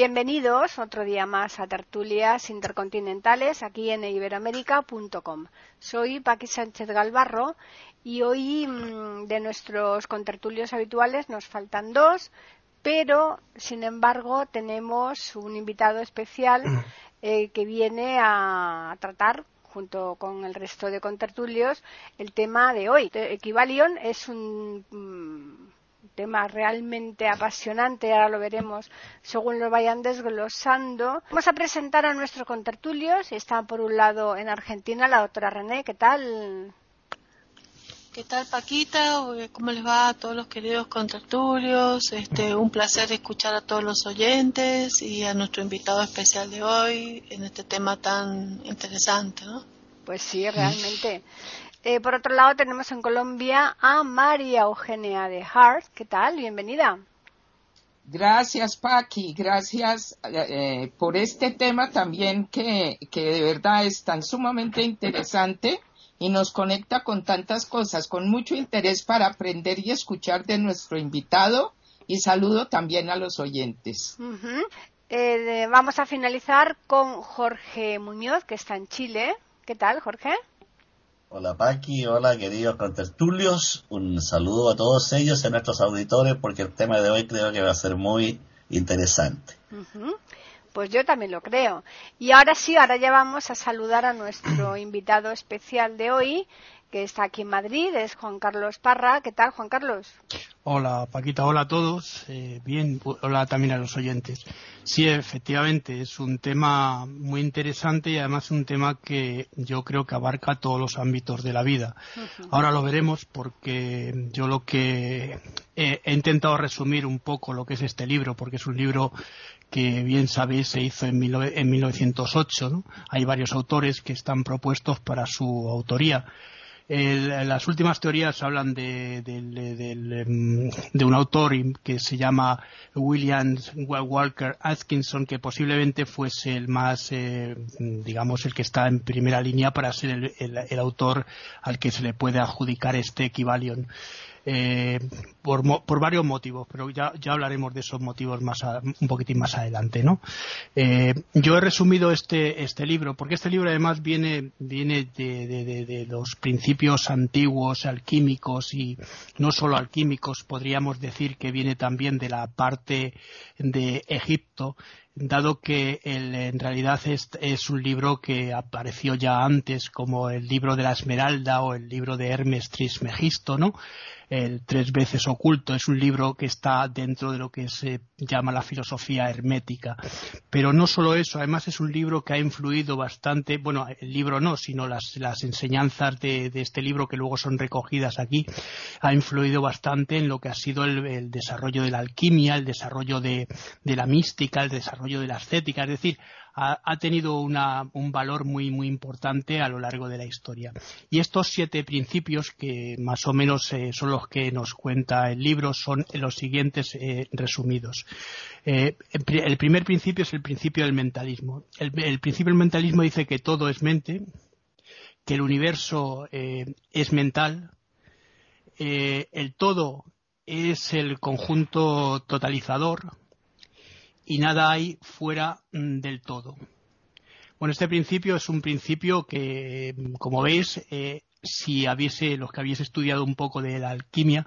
Bienvenidos otro día más a Tertulias Intercontinentales aquí en iberoamérica.com. Soy Paqui Sánchez Galvarro y hoy mm, de nuestros contertulios habituales nos faltan dos, pero sin embargo tenemos un invitado especial eh, que viene a tratar junto con el resto de contertulios el tema de hoy. Equivalion es un mm, tema realmente apasionante, ahora lo veremos según lo vayan desglosando. Vamos a presentar a nuestros contertulios. Está por un lado en Argentina la doctora René, ¿qué tal? ¿Qué tal Paquita? ¿Cómo les va a todos los queridos contertulios? Este, un placer escuchar a todos los oyentes y a nuestro invitado especial de hoy en este tema tan interesante, ¿no? Pues sí, realmente. Eh, por otro lado, tenemos en Colombia a María Eugenia de Hart. ¿Qué tal? Bienvenida. Gracias, Paqui. Gracias eh, por este tema también que, que de verdad es tan sumamente interesante y nos conecta con tantas cosas, con mucho interés para aprender y escuchar de nuestro invitado y saludo también a los oyentes. Eh, vamos a finalizar con Jorge Muñoz, que está en Chile. ¿Qué tal, Jorge? Hola Paqui, hola queridos contertulios, un saludo a todos ellos y a nuestros auditores porque el tema de hoy creo que va a ser muy interesante. Pues yo también lo creo. Y ahora sí, ahora ya vamos a saludar a nuestro invitado especial de hoy, que está aquí en Madrid, es Juan Carlos Parra. ¿Qué tal, Juan Carlos? Hola, Paquita, hola a todos. Eh, bien, hola también a los oyentes. Sí, efectivamente, es un tema muy interesante y además un tema que yo creo que abarca todos los ámbitos de la vida. Ahora lo veremos porque yo lo que he, intentado resumir un poco lo que es este libro, porque es un libro que bien sabéis se hizo en, en 1908. Hay varios autores que están propuestos para su autoría las últimas teorías hablan de, em, de, un autor que se llama William Walker Atkinson, que posiblemente fuese el más, eh, digamos, el que está en primera línea para ser el, autor al que se le puede adjudicar este equivalión. Eh, por, por, varios motivos, pero ya, hablaremos de esos motivos más un poquitín más adelante. Eh, yo he resumido este, este libro, porque este libro además viene, de, los principios antiguos alquímicos y no solo alquímicos, podríamos decir que viene también de la parte de Egipto, dado que en realidad es, es, un libro que apareció ya antes como el libro de la Esmeralda o el libro de Hermes Trismegisto, ¿no? el Tres veces oculto. Es un libro que está dentro de lo que se llama la filosofía hermética. Pero no solo eso, además es un libro que ha influido bastante, bueno, el libro no, sino las, las enseñanzas de, este libro que luego son recogidas aquí, ha influido bastante en lo que ha sido el, desarrollo de la alquimia, el desarrollo de, de la mística, el desarrollo de la estética. Es decir, ha, tenido un valor muy, muy importante a lo largo de la historia. Y estos siete principios, que más o menos eh, son los que nos cuenta el libro, son los siguientes eh, resumidos. Eh, el primer principio es el principio del mentalismo. El, principio del mentalismo dice que todo es mente, que el universo es mental, el todo es el conjunto totalizador, y nada hay fuera mm, del todo. Bueno, este principio es un principio que, como veis, eh, si habiese, los que habéis estudiado un poco de la alquimia,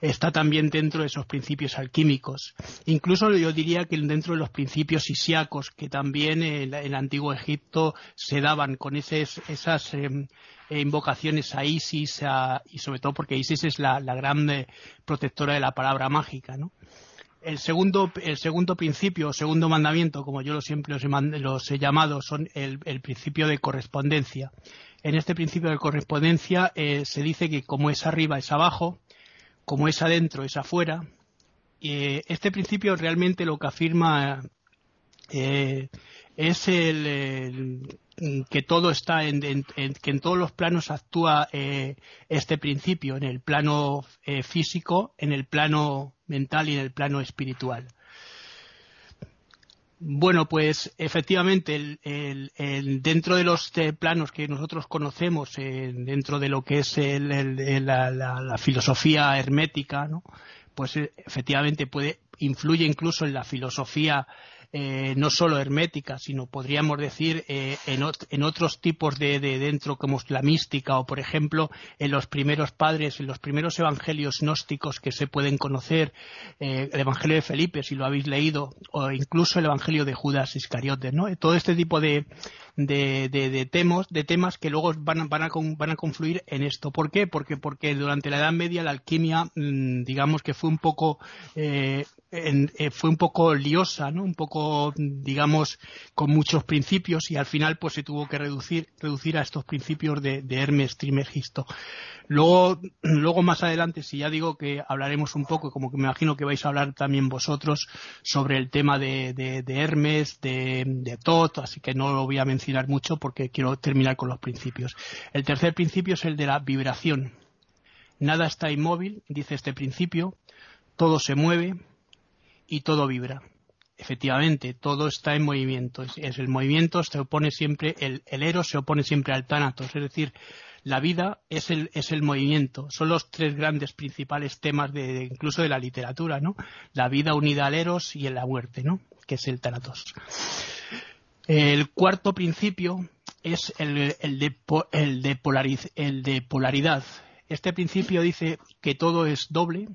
está también dentro de esos principios alquímicos. Incluso yo diría que dentro de los principios isíacos, que también en, el antiguo Egipto se daban con esas em, invocaciones a Isis, y sobre todo porque Isis es la, gran eh, protectora de la palabra mágica, ¿no? El segundo, el segundo principio, segundo mandamiento, como yo siempre los he, llamado, son el, principio de correspondencia. En este principio de correspondencia eh, se dice que como es arriba es abajo, como es adentro es afuera. Eh, este principio realmente lo que afirma eh, es el, que todo está en, que en todos los planos actúa eh, este principio, en el plano eh, físico, en el plano mental y en el plano espiritual. Bueno, pues efectivamente, dentro de los planos que nosotros conocemos, dentro de lo que es la, filosofía hermética, pues eh, efectivamente puede influye incluso en la filosofía eh, no solo hermética, sino podríamos decir eh, en, otros tipos de, dentro como la mística o por ejemplo en los primeros padres, en los primeros evangelios gnósticos que se pueden conocer, eh, el evangelio de Felipe si lo habéis leído o incluso el evangelio de Judas Iscariote, ¿no? Todo este tipo de, de, temas, de temas que luego van, van, a, van a confluir en esto. ¿Por qué? Porque, porque durante la Edad Media la alquimia, mm, digamos que fue un poco eh, fue un poco liosa, ¿no? Un poco, digamos, con muchos principios y al final pues se tuvo que reducir, reducir a estos principios de, Hermes Trimegisto. Luego, luego más adelante, si ya digo que hablaremos un poco, como que me imagino que vais a hablar también vosotros sobre el tema de, Hermes, de, de Tot, así que no lo voy a mencionar mucho porque quiero terminar con los principios. El tercer principio es el de la vibración. Nada está inmóvil, dice este principio, todo se mueve, y todo vibra. Efectivamente, todo está en movimiento. Es, el movimiento se opone siempre, el, el eros se opone siempre al tánatos. Es decir, la vida es el, es el movimiento. Son los tres grandes principales temas de, incluso de la literatura, ¿no? La vida unida al eros y en la muerte, ¿no? Que es el tánatos. El cuarto principio es el, de, polaridad. Este principio dice que todo es doble,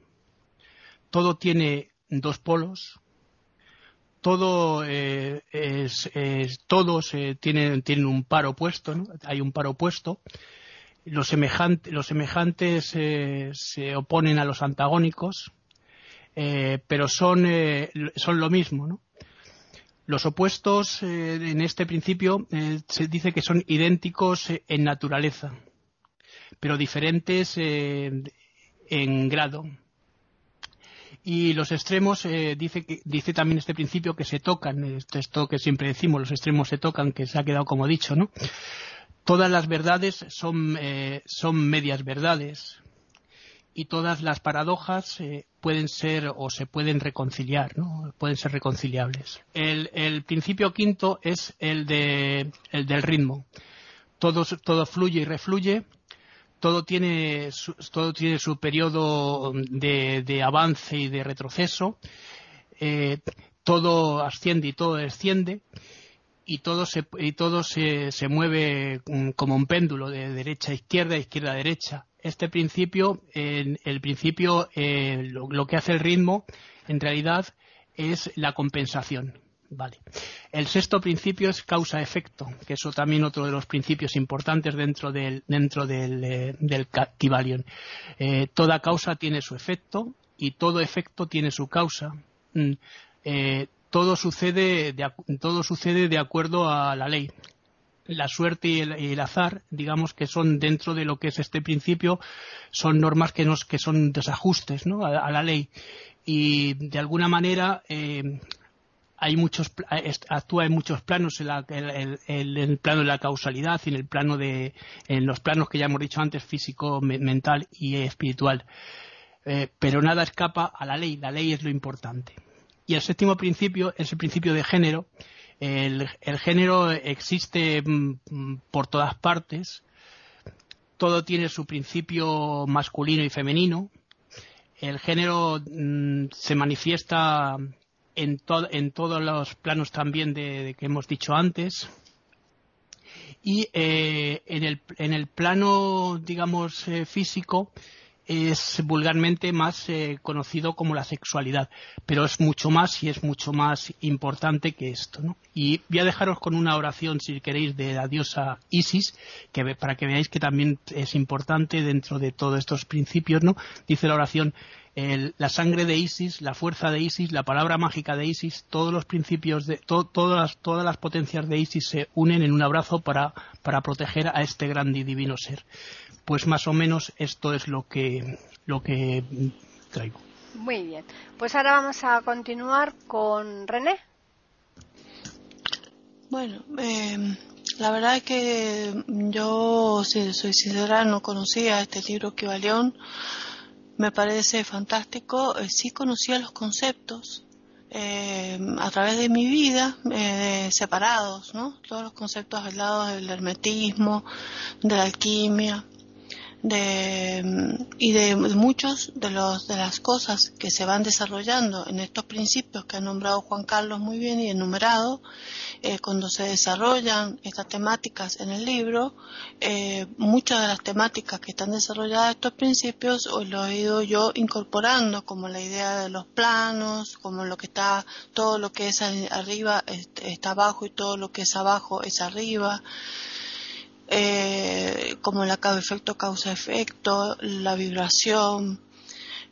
todo tiene dos polos, todo eh, todos eh, tienen, un par opuesto, ¿no? hay un par opuesto. Los, semejantes eh, se oponen a los antagónicos, pero son, son lo mismo. ¿no? Los opuestos en este principio se dice que son idénticos en naturaleza, pero diferentes en grado y los extremos, eh, dice, también este principio que se tocan, esto que siempre decimos, los extremos se tocan, que se ha quedado como dicho, ¿no? Todas las verdades son, eh, son medias verdades y todas las paradojas eh, pueden ser o se pueden reconciliar, ¿no? Pueden ser reconciliables. El, principio quinto es el, de, el del ritmo. Todo, todo fluye y refluye todo tiene su, todo tiene su periodo de, avance y de retroceso, eh, todo asciende y todo desciende y todo se, y todo se, mueve como un péndulo de derecha a izquierda, izquierda a derecha. Este principio, el principio, eh, lo que hace el ritmo, en realidad, es la compensación. Vale. El sexto principio es causa-efecto, que eso también otro de los principios importantes dentro del, dentro del, eh, Kibalion. Eh, toda causa tiene su efecto y todo efecto tiene su causa. Mm, eh, todo, sucede de, todo sucede de acuerdo a la ley. La suerte y el, azar, digamos que son dentro de lo que es este principio, son normas que, nos, que son desajustes a, la ley. Y de alguna manera hay muchos actúa en muchos planos en, el plano de la causalidad y en el plano de en los planos que ya hemos dicho antes físico mental y espiritual. Eh, pero nada escapa a la ley. La ley es lo importante y el séptimo principio es el principio de género. El, género existe mm, por todas partes. Todo tiene su principio masculino y femenino. El género mm, se manifiesta en, en todos los planos también de, que hemos dicho antes. Y eh, en, el, en el plano, digamos, eh, físico, es vulgarmente más eh, conocido como la sexualidad, pero es mucho más y es mucho más importante que esto. ¿no? Y voy a dejaros con una oración, si queréis, de la diosa Isis, que, para que veáis que también es importante dentro de todos estos principios. ¿no? Dice la oración, la sangre de Isis, la fuerza de Isis, la palabra mágica de Isis, todos los principios de todas, las, todas las potencias de Isis se unen en un abrazo para, para proteger a este grande y divino ser. Pues más o menos esto es lo que, lo que traigo. Muy bien. Pues ahora vamos a continuar con René. Bueno, eh, la verdad es que yo, si soy sincera, no conocía este libro que Valión. Me parece fantástico. Eh, sí conocía los conceptos eh, a través de mi vida, eh, separados, ¿no? Todos los conceptos hablados del hermetismo, de la alquimia, de, y de muchos de los de las cosas que se van desarrollando en estos principios que ha nombrado Juan Carlos muy bien y enumerado eh, cuando se desarrollan estas temáticas en el libro eh, muchas de las temáticas que están desarrolladas estos principios hoy lo he ido yo incorporando como la idea de los planos como lo que está todo lo que es arriba está abajo y todo lo que es abajo es arriba eh, como el efecto causa-efecto, la vibración.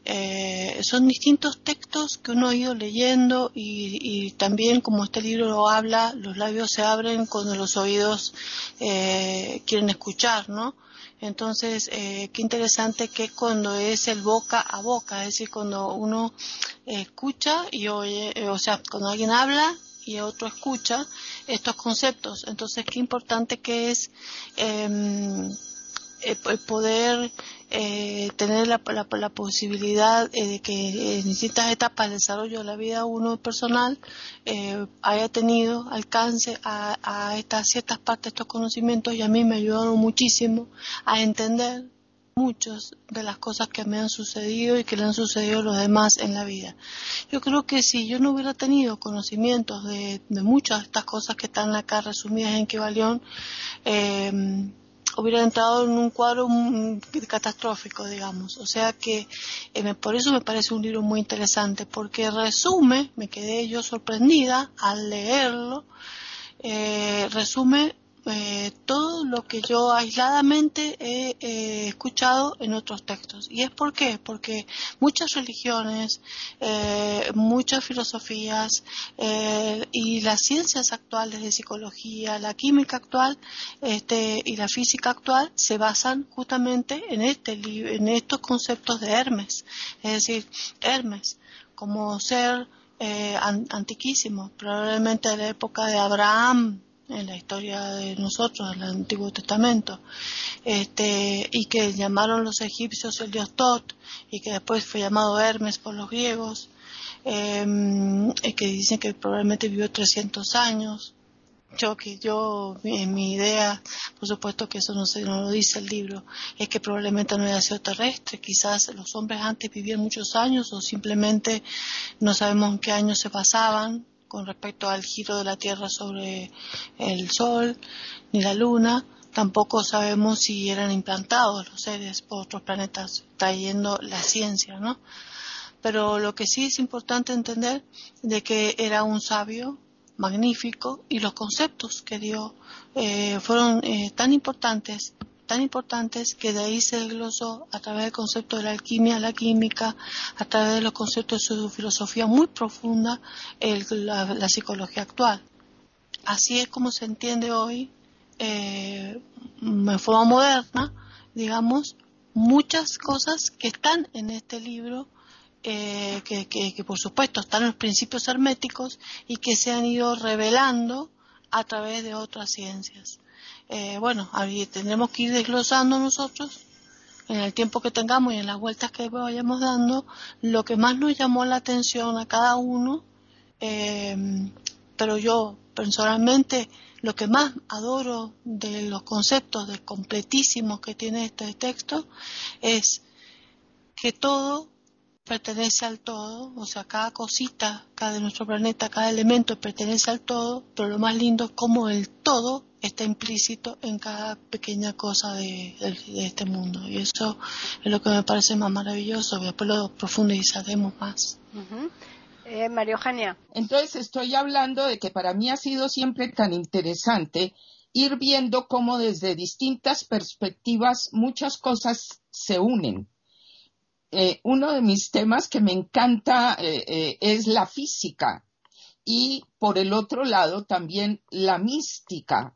Eh, son distintos textos que uno ha ido leyendo y, también como este libro lo habla, los labios se abren cuando los oídos eh, quieren escuchar, ¿no? Entonces, qué interesante que cuando es el boca a boca, es decir, cuando uno escucha y oye, o sea, cuando alguien habla y otro escucha estos conceptos. Entonces, qué importante que es eh, poder eh, tener la, la, posibilidad eh, de que en distintas etapas del desarrollo de la vida uno personal haya tenido alcance a, a estas ciertas partes, estos conocimientos y a mí me ayudaron muchísimo a entender muchas de las cosas que me han sucedido y que le han sucedido a los demás en la vida. Yo creo que si yo no hubiera tenido conocimientos de, muchas de estas cosas que están acá resumidas en Kibalión, eh, hubiera entrado en un cuadro catastrófico, digamos. O sea que eh, por eso me parece un libro muy interesante, porque resume, me quedé yo sorprendida al leerlo, eh, resume eh, todo lo que yo aisladamente he escuchado en otros textos. ¿Y es por qué? Porque muchas religiones, eh, muchas filosofías eh, y las ciencias actuales de psicología, la química actual este, y la física actual se basan justamente en, este, en estos conceptos de Hermes. Es decir, Hermes como ser antiquísimo, probablemente de la época de Abraham, en la historia de nosotros, del Antiguo Testamento, este, y que llamaron los egipcios el dios Tot, y que después fue llamado Hermes por los griegos, eh, que dicen que probablemente vivió 300 años. Yo, que yo, en mi idea, por supuesto que eso no, se, no lo dice el libro, es que probablemente no haya sido terrestre, quizás los hombres antes vivían muchos años o simplemente no sabemos en qué años se pasaban, con respecto al giro de la Tierra sobre el Sol ni la Luna. Tampoco sabemos si eran implantados los seres por otros planetas, trayendo la ciencia, ¿no? Pero lo que sí es importante entender de que era un sabio magnífico y los conceptos que dio eh, fueron eh, tan importantes tan importantes que de ahí se desglosó a través del concepto de la alquimia, la química, a través de los conceptos de su filosofía muy profunda, la, psicología actual. Así es como se entiende hoy, eh, en forma moderna, digamos, muchas cosas que están en este libro, eh, que, que por supuesto están los principios herméticos y que se han ido revelando a través de otras ciencias. Eh, bueno, tendremos que ir desglosando nosotros en el tiempo que tengamos y en las vueltas que vayamos dando lo que más nos llamó la atención a cada uno. Eh, pero yo personalmente lo que más adoro de los conceptos de completísimos que tiene este texto es que todo pertenece al todo, o sea, cada cosita, cada de nuestro planeta, cada elemento pertenece al todo, pero lo más lindo es cómo el todo está implícito en cada pequeña cosa de, este mundo. Y eso es lo que me parece más maravilloso. Después lo profundizaremos más. Eh, María Eugenia. Entonces estoy hablando de que para mí ha sido siempre tan interesante ir viendo cómo desde distintas perspectivas muchas cosas se unen. Eh, uno de mis temas que me encanta eh, es la física. Y por el otro lado también la mística.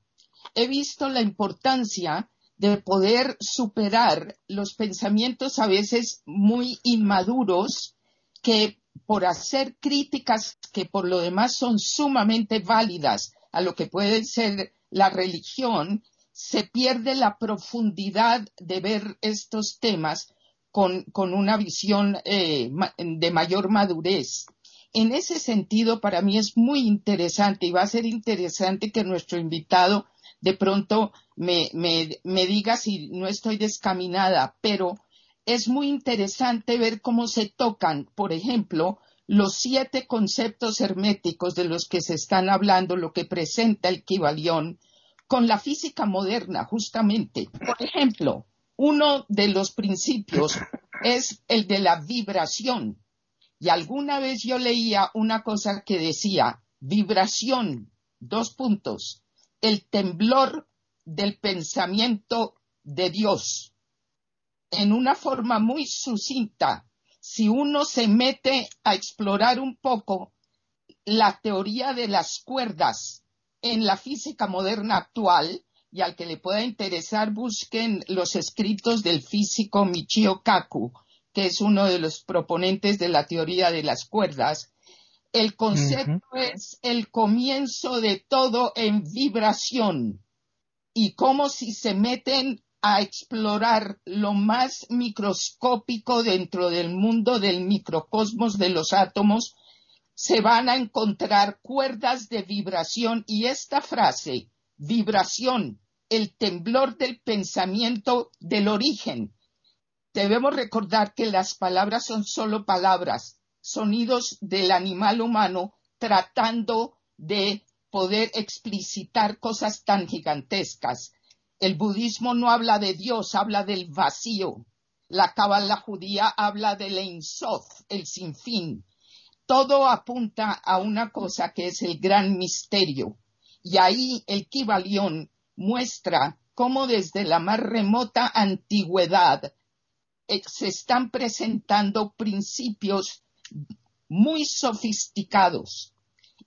He visto la importancia de poder superar los pensamientos a veces muy inmaduros que por hacer críticas que por lo demás son sumamente válidas a lo que puede ser la religión, se pierde la profundidad de ver estos temas con, una visión eh, de mayor madurez. En ese sentido, para mí es muy interesante y va a ser interesante que nuestro invitado de pronto me, me diga si no estoy descaminada, pero es muy interesante ver cómo se tocan, por ejemplo, los siete conceptos herméticos de los que se están hablando, lo que presenta el Kibalión, con la física moderna, justamente. Por ejemplo, uno de los principios es el de la vibración. Y alguna vez yo leía una cosa que decía, vibración, dos puntos, el temblor del pensamiento de Dios. En una forma muy sucinta, si uno se mete a explorar un poco la teoría de las cuerdas en la física moderna actual, y al que le pueda interesar, busquen los escritos del físico Michio Kaku, que es uno de los proponentes de la teoría de las cuerdas. El concepto es el comienzo de todo en vibración y como si se meten a explorar lo más microscópico dentro del mundo del microcosmos de los átomos, se van a encontrar cuerdas de vibración y esta frase, vibración, el temblor del pensamiento del origen. Debemos recordar que las palabras son solo palabras, sonidos del animal humano tratando de poder explicitar cosas tan gigantescas. El budismo no habla de Dios, habla del vacío. La cabala judía habla del Ein Sof, el sinfín. Todo apunta a una cosa que es el gran misterio. Y ahí el Kibalión muestra cómo desde la más remota antigüedad eh, se están presentando principios muy sofisticados.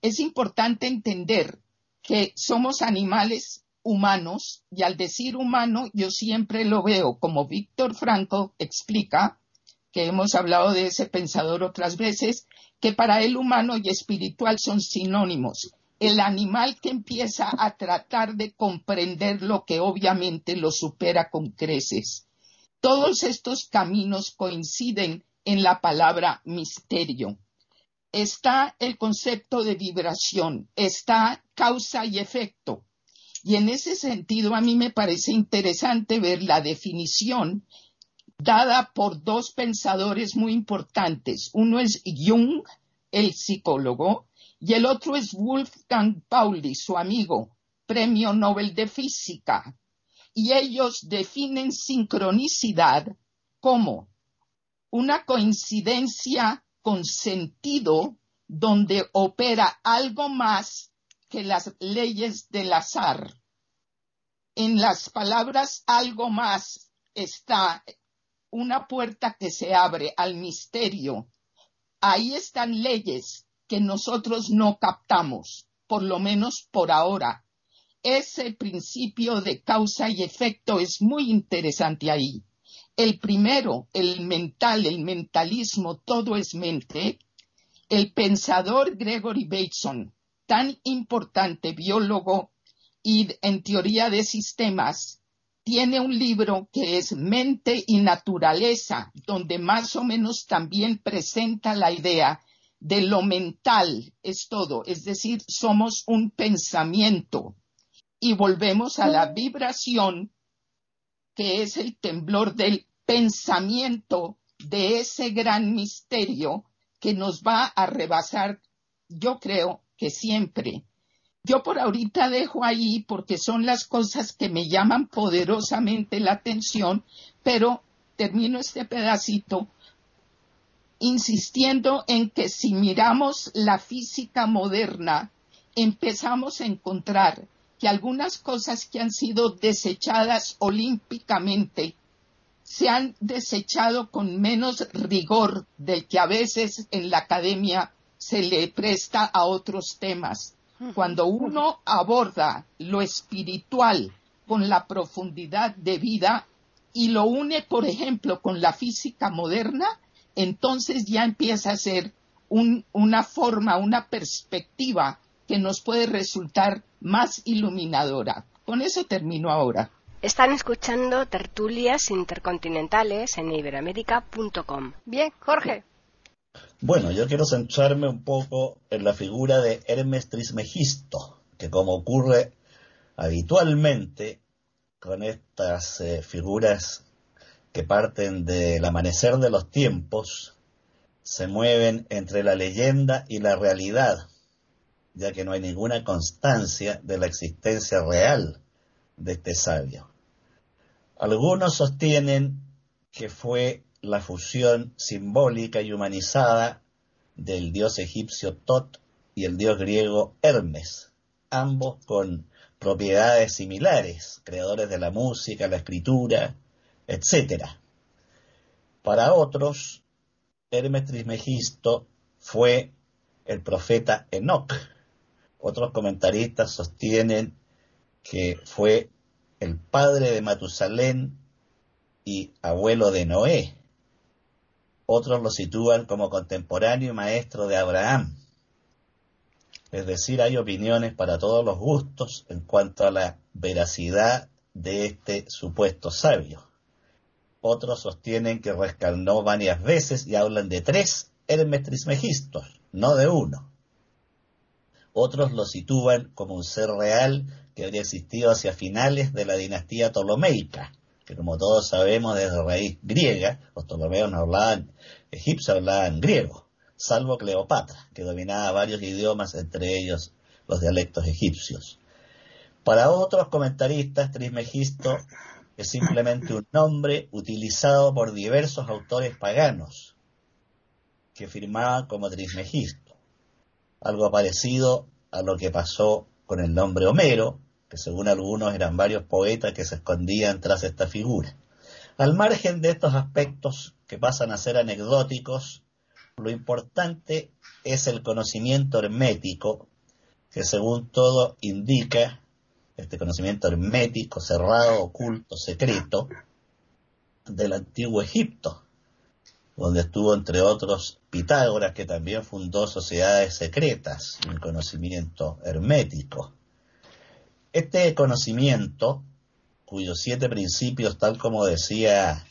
Es importante entender que somos animales humanos y al decir humano yo siempre lo veo como Víctor Franco explica, que hemos hablado de ese pensador otras veces, que para él humano y espiritual son sinónimos. El animal que empieza a tratar de comprender lo que obviamente lo supera con creces. Todos estos caminos coinciden en la palabra misterio. Está el concepto de vibración, está causa y efecto, y en ese sentido, a mí me parece interesante ver la definición dada por dos pensadores muy importantes. Uno es Jung, el psicólogo, y el otro es Wolfgang Pauli, su amigo, premio Nobel de Física. Y ellos definen sincronicidad como una coincidencia con sentido donde opera algo más que las leyes del azar. En las palabras algo más está una puerta que se abre al misterio. Ahí están leyes que nosotros no captamos, por lo menos por ahora. Ese principio de causa y efecto es muy interesante ahí. El primero, el mental, el mentalismo, todo es mente. El pensador Gregory Bateson tan importante biólogo y en teoría de sistemas, tiene un libro que es Mente y Naturaleza, donde más o menos también presenta la idea de lo mental es todo, es decir, somos un pensamiento y volvemos a la vibración que es el temblor del pensamiento de ese gran misterio que nos va a rebasar, yo creo, que siempre. Yo por ahorita dejo ahí porque son las cosas que me llaman poderosamente la atención, pero termino este pedacito insistiendo en que si miramos la física moderna, empezamos a encontrar que algunas cosas que han sido desechadas olímpicamente se han desechado con menos rigor del que a veces en la academia se le presta a otros temas. Cuando uno aborda lo espiritual con la profundidad de vida y lo une, por ejemplo, con la física moderna, entonces ya empieza a ser una forma, una perspectiva que nos puede resultar más iluminadora. Con eso termino ahora. Están escuchando tertulias intercontinentales en iberoamérica.com. Bien, Jorge. Bueno, yo quiero centrarme un poco en la figura de Hermes Trismegisto, que como ocurre habitualmente con estas eh, figuras que parten del amanecer de los tiempos, se mueven entre la leyenda y la realidad, ya que no hay ninguna constancia de la existencia real de este sabio. Algunos sostienen que fue la fusión simbólica y humanizada del dios egipcio Tot y el dios griego Hermes, ambos con propiedades similares, creadores de la música, la escritura, etc. Para otros, Hermes Trismegisto fue el profeta Enoch. Otros comentaristas sostienen que fue el padre de Matusalén y abuelo de Noé. Otros lo sitúan como contemporáneo y maestro de Abraham. Es decir, hay opiniones para todos los gustos en cuanto a la veracidad de este supuesto sabio. Otros sostienen que rescarnó varias veces y hablan de tres Hermes Trismegistos, no de uno. Otros lo sitúan como un ser real que habría existido hacia finales de la dinastía Ptolomeica, que como todos sabemos desde raíz griega, los ptolomeos no hablaban egipcio, hablaban griego, salvo Cleopatra, que dominaba varios idiomas, entre ellos los dialectos egipcios. Para otros comentaristas, Trismegisto es simplemente un nombre utilizado por diversos autores paganos que firmaban como Trismegisto, algo parecido a lo que pasó con el nombre Homero, que según algunos eran varios poetas que se escondían tras esta figura. Al margen de estos aspectos que pasan a ser anecdóticos, lo importante es el conocimiento hermético, que según todo indica, este conocimiento hermético, cerrado, oculto, secreto, del antiguo Egipto, donde estuvo entre otros Pitágoras, que también fundó sociedades secretas, un conocimiento hermético. Este conocimiento, cuyos siete principios, tal como decía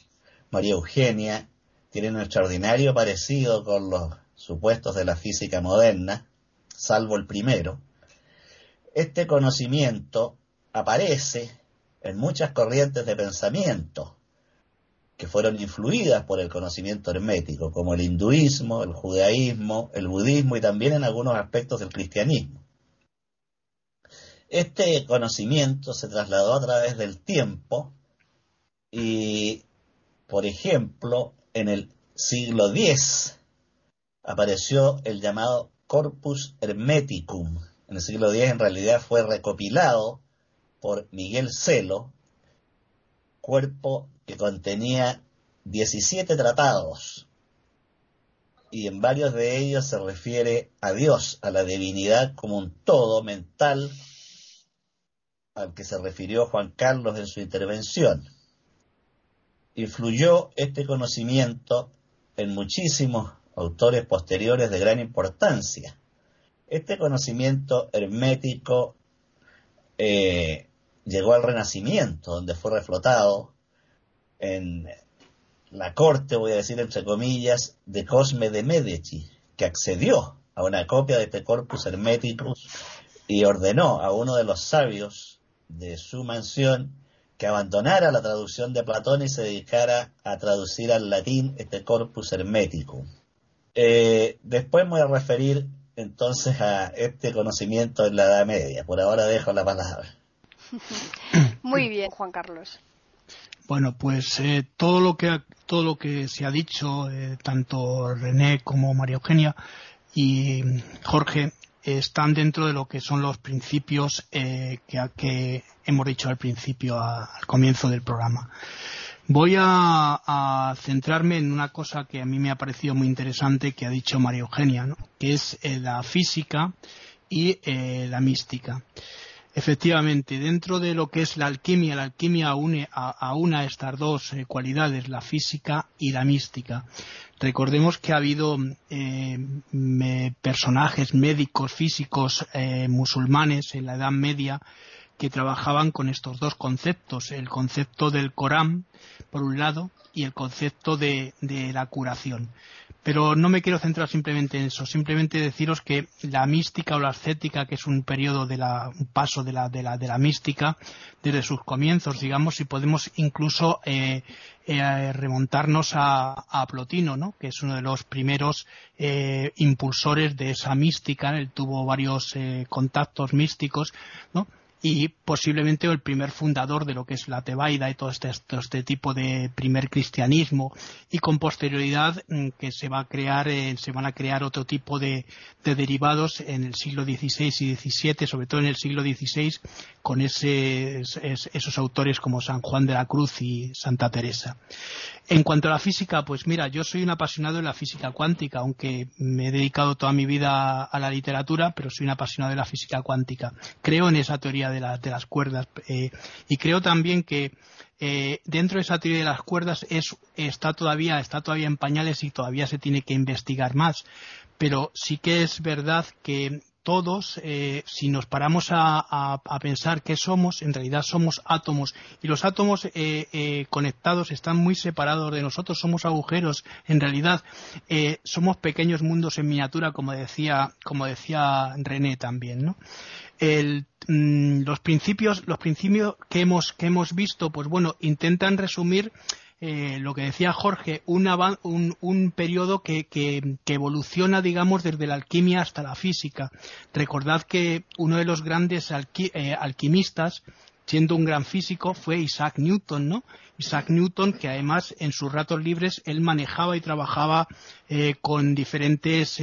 María Eugenia, tienen un extraordinario parecido con los supuestos de la física moderna, salvo el primero, este conocimiento aparece en muchas corrientes de pensamiento que fueron influidas por el conocimiento hermético, como el hinduismo, el judaísmo, el budismo y también en algunos aspectos del cristianismo. Este conocimiento se trasladó a través del tiempo y, por ejemplo, en el siglo X apareció el llamado Corpus Hermeticum. En el siglo X en realidad fue recopilado por Miguel Celo, cuerpo que contenía 17 tratados y en varios de ellos se refiere a Dios, a la divinidad como un todo mental al que se refirió Juan Carlos en su intervención. Influyó este conocimiento en muchísimos autores posteriores de gran importancia. Este conocimiento hermético eh, llegó al Renacimiento, donde fue reflotado en la corte, voy a decir entre comillas, de Cosme de Medici, que accedió a una copia de este corpus hermeticus y ordenó a uno de los sabios de su mansión que abandonara la traducción de Platón y se dedicara a traducir al latín este corpus hermético. Eh, después me voy a referir entonces a este conocimiento en la Edad Media. Por ahora dejo la palabra. Muy bien, Juan Carlos. Bueno, pues eh, todo lo que todo lo que se ha dicho, eh, tanto René como María Eugenia y Jorge, están dentro de lo que son los principios eh, que, hemos dicho al principio, al comienzo del programa. Voy a, centrarme en una cosa que a mí me ha parecido muy interesante que ha dicho María Eugenia, que es eh, la física y eh, la mística. Efectivamente, dentro de lo que es la alquimia, la alquimia une a, una estas dos eh, cualidades, la física y la mística. Recordemos que ha habido personajes médicos, físicos, musulmanes en la Edad Media que trabajaban con estos dos conceptos, el concepto del Corán, por un lado, y el concepto de la curación. Pero no me quiero centrar simplemente en eso, simplemente deciros que la mística o la ascética, que es un periodo de la, un paso de la, de la, de la mística, desde sus comienzos, digamos, y podemos incluso eh, eh, remontarnos a, a, Plotino, ¿no? que es uno de los primeros eh, impulsores de esa mística, él tuvo varios contactos místicos, ¿no? Y posiblemente el primer fundador de lo que es la Tebaida y todo este, este tipo de primer cristianismo y con posterioridad mm, que se va a crear eh, se van a crear otro tipo de, derivados en el siglo XVI y XVII sobre todo en el siglo XVI con esos autores como San Juan de la Cruz y Santa Teresa en cuanto a la física, pues mira, yo soy un apasionado de la física cuántica, aunque me he dedicado toda mi vida a la literatura, pero soy un apasionado de la física cuántica. Creo en esa teoría las cuerdas eh, y creo también que eh, dentro de esa teoría de las cuerdas está todavía está todavía en pañales y todavía se tiene que investigar más. Pero sí que es verdad que todos, eh, si nos paramos a, pensar qué somos, en realidad somos átomos y los átomos eh, conectados están muy separados de nosotros, somos agujeros, en realidad somos pequeños mundos en miniatura, como decía, como decía René también, ¿no? Mm, los principios, los principios que hemos, que hemos visto, pues bueno, intentan resumir eh, lo que decía Jorge, un, un, periodo que, evoluciona, digamos, desde la alquimia hasta la física. Recordad que uno de los grandes eh, alquimistas, siendo un gran físico, fue Isaac Newton, ¿no? Isaac Newton, que además en sus ratos libres él manejaba y trabajaba eh, con diferentes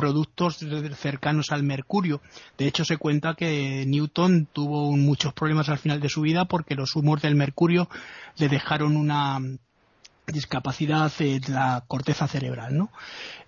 productos cercanos al mercurio. De hecho, se cuenta que Newton tuvo muchos problemas al final de su vida porque los humos del mercurio le dejaron una discapacidad de la corteza cerebral. ¿no?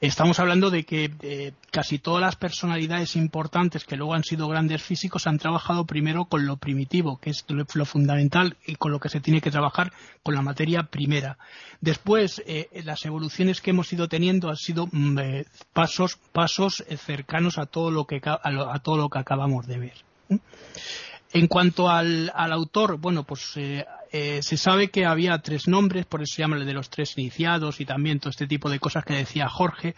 Estamos hablando de que eh, casi todas las personalidades importantes que luego han sido grandes físicos han trabajado primero con lo primitivo, que es lo, fundamental y con lo que se tiene que trabajar con la materia primera. Después, eh, las evoluciones que hemos ido teniendo han sido mm, eh, pasos, pasos cercanos a todo, lo que, a, todo lo que acabamos de ver. En cuanto al, autor, bueno, pues eh, eh, se sabe que había tres nombres, por eso se llama el de los tres iniciados y también todo este tipo de cosas que decía Jorge.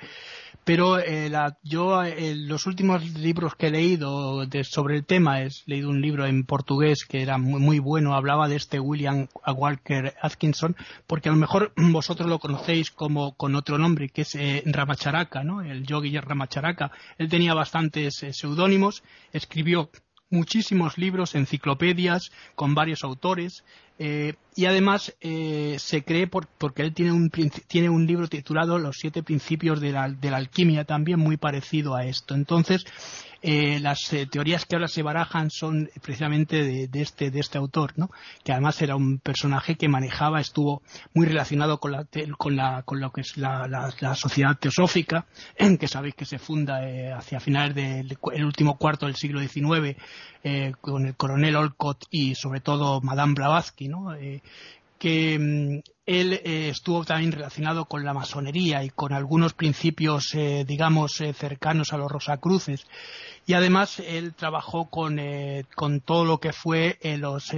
Pero eh, yo, los últimos libros que he leído sobre el tema, he leído un libro en portugués que era muy, bueno, hablaba de este William Walker Atkinson, porque a lo mejor vosotros lo conocéis como con otro nombre, que es Ramacharaka, ¿no? El yogi Ramacharaka. Él tenía bastantes seudónimos, escribió muchísimos libros, enciclopedias con varios autores eh, y además eh, se cree porque él tiene un, tiene un libro titulado Los siete principios de la, de la alquimia también muy parecido a esto. Entonces eh, las eh, teorías que ahora se barajan son precisamente de, este, de este autor, ¿no? que además era un personaje que manejaba, estuvo muy relacionado con, la, con, la, con lo que es la, la, sociedad teosófica, que sabéis que se funda eh, hacia finales del último cuarto del siglo XIX con el coronel Olcott y sobre todo Madame Blavatsky, ¿no? que mm, él estuvo también relacionado con la masonería y con algunos principios, digamos, cercanos a los Rosacruces. Y además él trabajó con, con todo lo que fue los,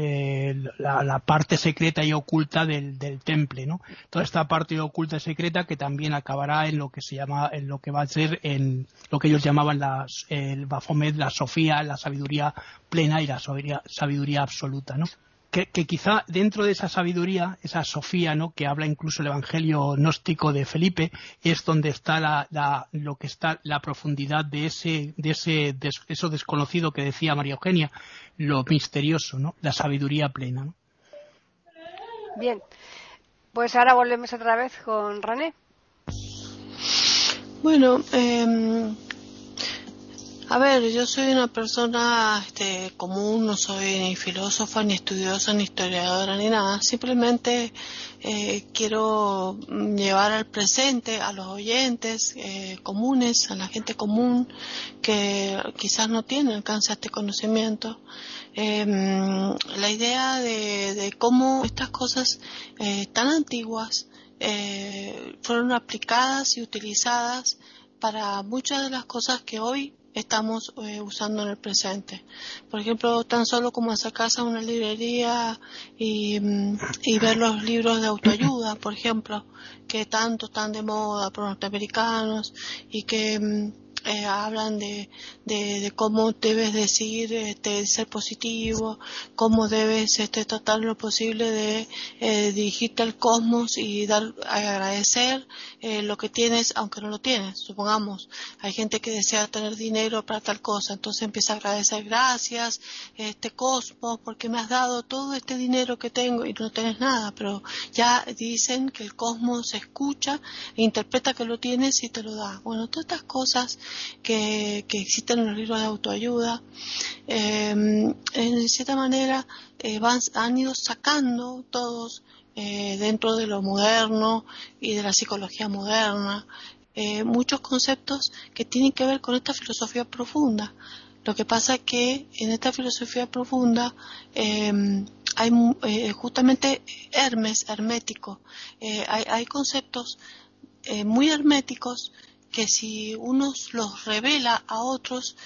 la, parte secreta y oculta del, del, temple, ¿no? Toda esta parte oculta y secreta que también acabará en lo que se llama, en lo que va a ser en lo que ellos llamaban las, el Bafomet, la Sofía, la sabiduría plena y la sabiduría absoluta, ¿no? Que, quizá dentro de esa sabiduría, esa Sofía, ¿no? que habla incluso el Evangelio gnóstico de Felipe, es donde está la, lo que está la profundidad de ese, de ese, eso desconocido que decía María Eugenia, lo misterioso, ¿no? La sabiduría plena, Bien, pues ahora volvemos otra vez con René. Bueno, em, A ver, yo soy una persona este, común, no soy ni filósofa, ni estudiosa, ni historiadora, ni nada. Simplemente eh, quiero llevar al presente a los oyentes eh, comunes, a la gente común que quizás no tiene alcance a este conocimiento, em, la idea de, cómo estas cosas eh, tan antiguas fueron aplicadas y utilizadas para muchas de las cosas que hoy estamos eh, usando en el presente. Por ejemplo, tan solo como acercarse a una librería y, mm, y, ver los libros de autoayuda, por ejemplo, que tanto están de moda por norteamericanos y que mm, eh, hablan de, de, cómo debes decir, este, ser positivo, cómo debes este, tratar lo posible de eh, dirigirte al cosmos y dar, agradecer eh, lo que tienes, aunque no lo tienes. Supongamos, hay gente que desea tener dinero para tal cosa, entonces empieza a agradecer gracias, este cosmos, porque me has dado todo este dinero que tengo y no tienes nada, pero ya dicen que el cosmos escucha e interpreta que lo tienes y te lo da. Bueno, todas estas cosas que, existen en los libros de autoayuda, em, en cierta manera eh, han ido sacando todos eh, dentro de lo moderno y de la psicología moderna eh, muchos conceptos que tienen que ver con esta filosofía profunda. Lo que pasa es que en esta filosofía profunda em, hay justamente Hermes, hermético, hay, conceptos muy herméticos que si uno los revela a otros,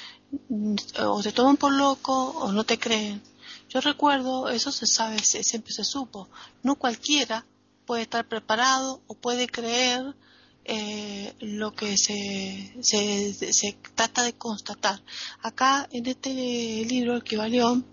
mm, o te toman por loco o no te creen. Yo recuerdo, eso se sabe, siempre se supo, no cualquiera puede estar preparado o puede creer eh, lo que se, se, trata de constatar. Acá en este libro, el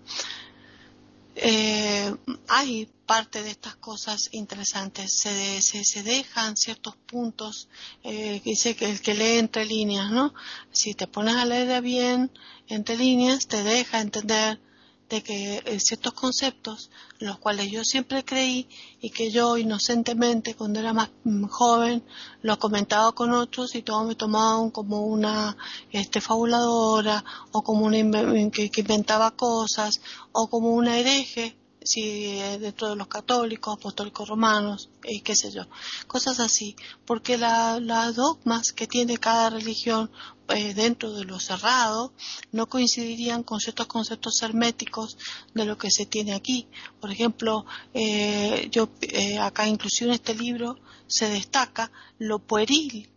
eh, hay parte de estas cosas interesantes. Se, se, dejan ciertos puntos, eh, dice que el que lee entre líneas, ¿no? Si te pones a leer bien entre líneas, te deja entender de que eh, ciertos conceptos, los cuales yo siempre creí y que yo inocentemente cuando era más mm, joven los comentaba con otros y todos me tomaban como una este, fabuladora o como una que, que inventaba cosas o como una hereje si dentro de los católicos, apostólicos romanos, y qué sé yo, cosas así, porque las dogmas que tiene cada religión eh, dentro de lo cerrado no coincidirían con ciertos conceptos herméticos de lo que se tiene aquí. Por ejemplo, eh, yo eh, acá inclusive en este libro se destaca lo pueril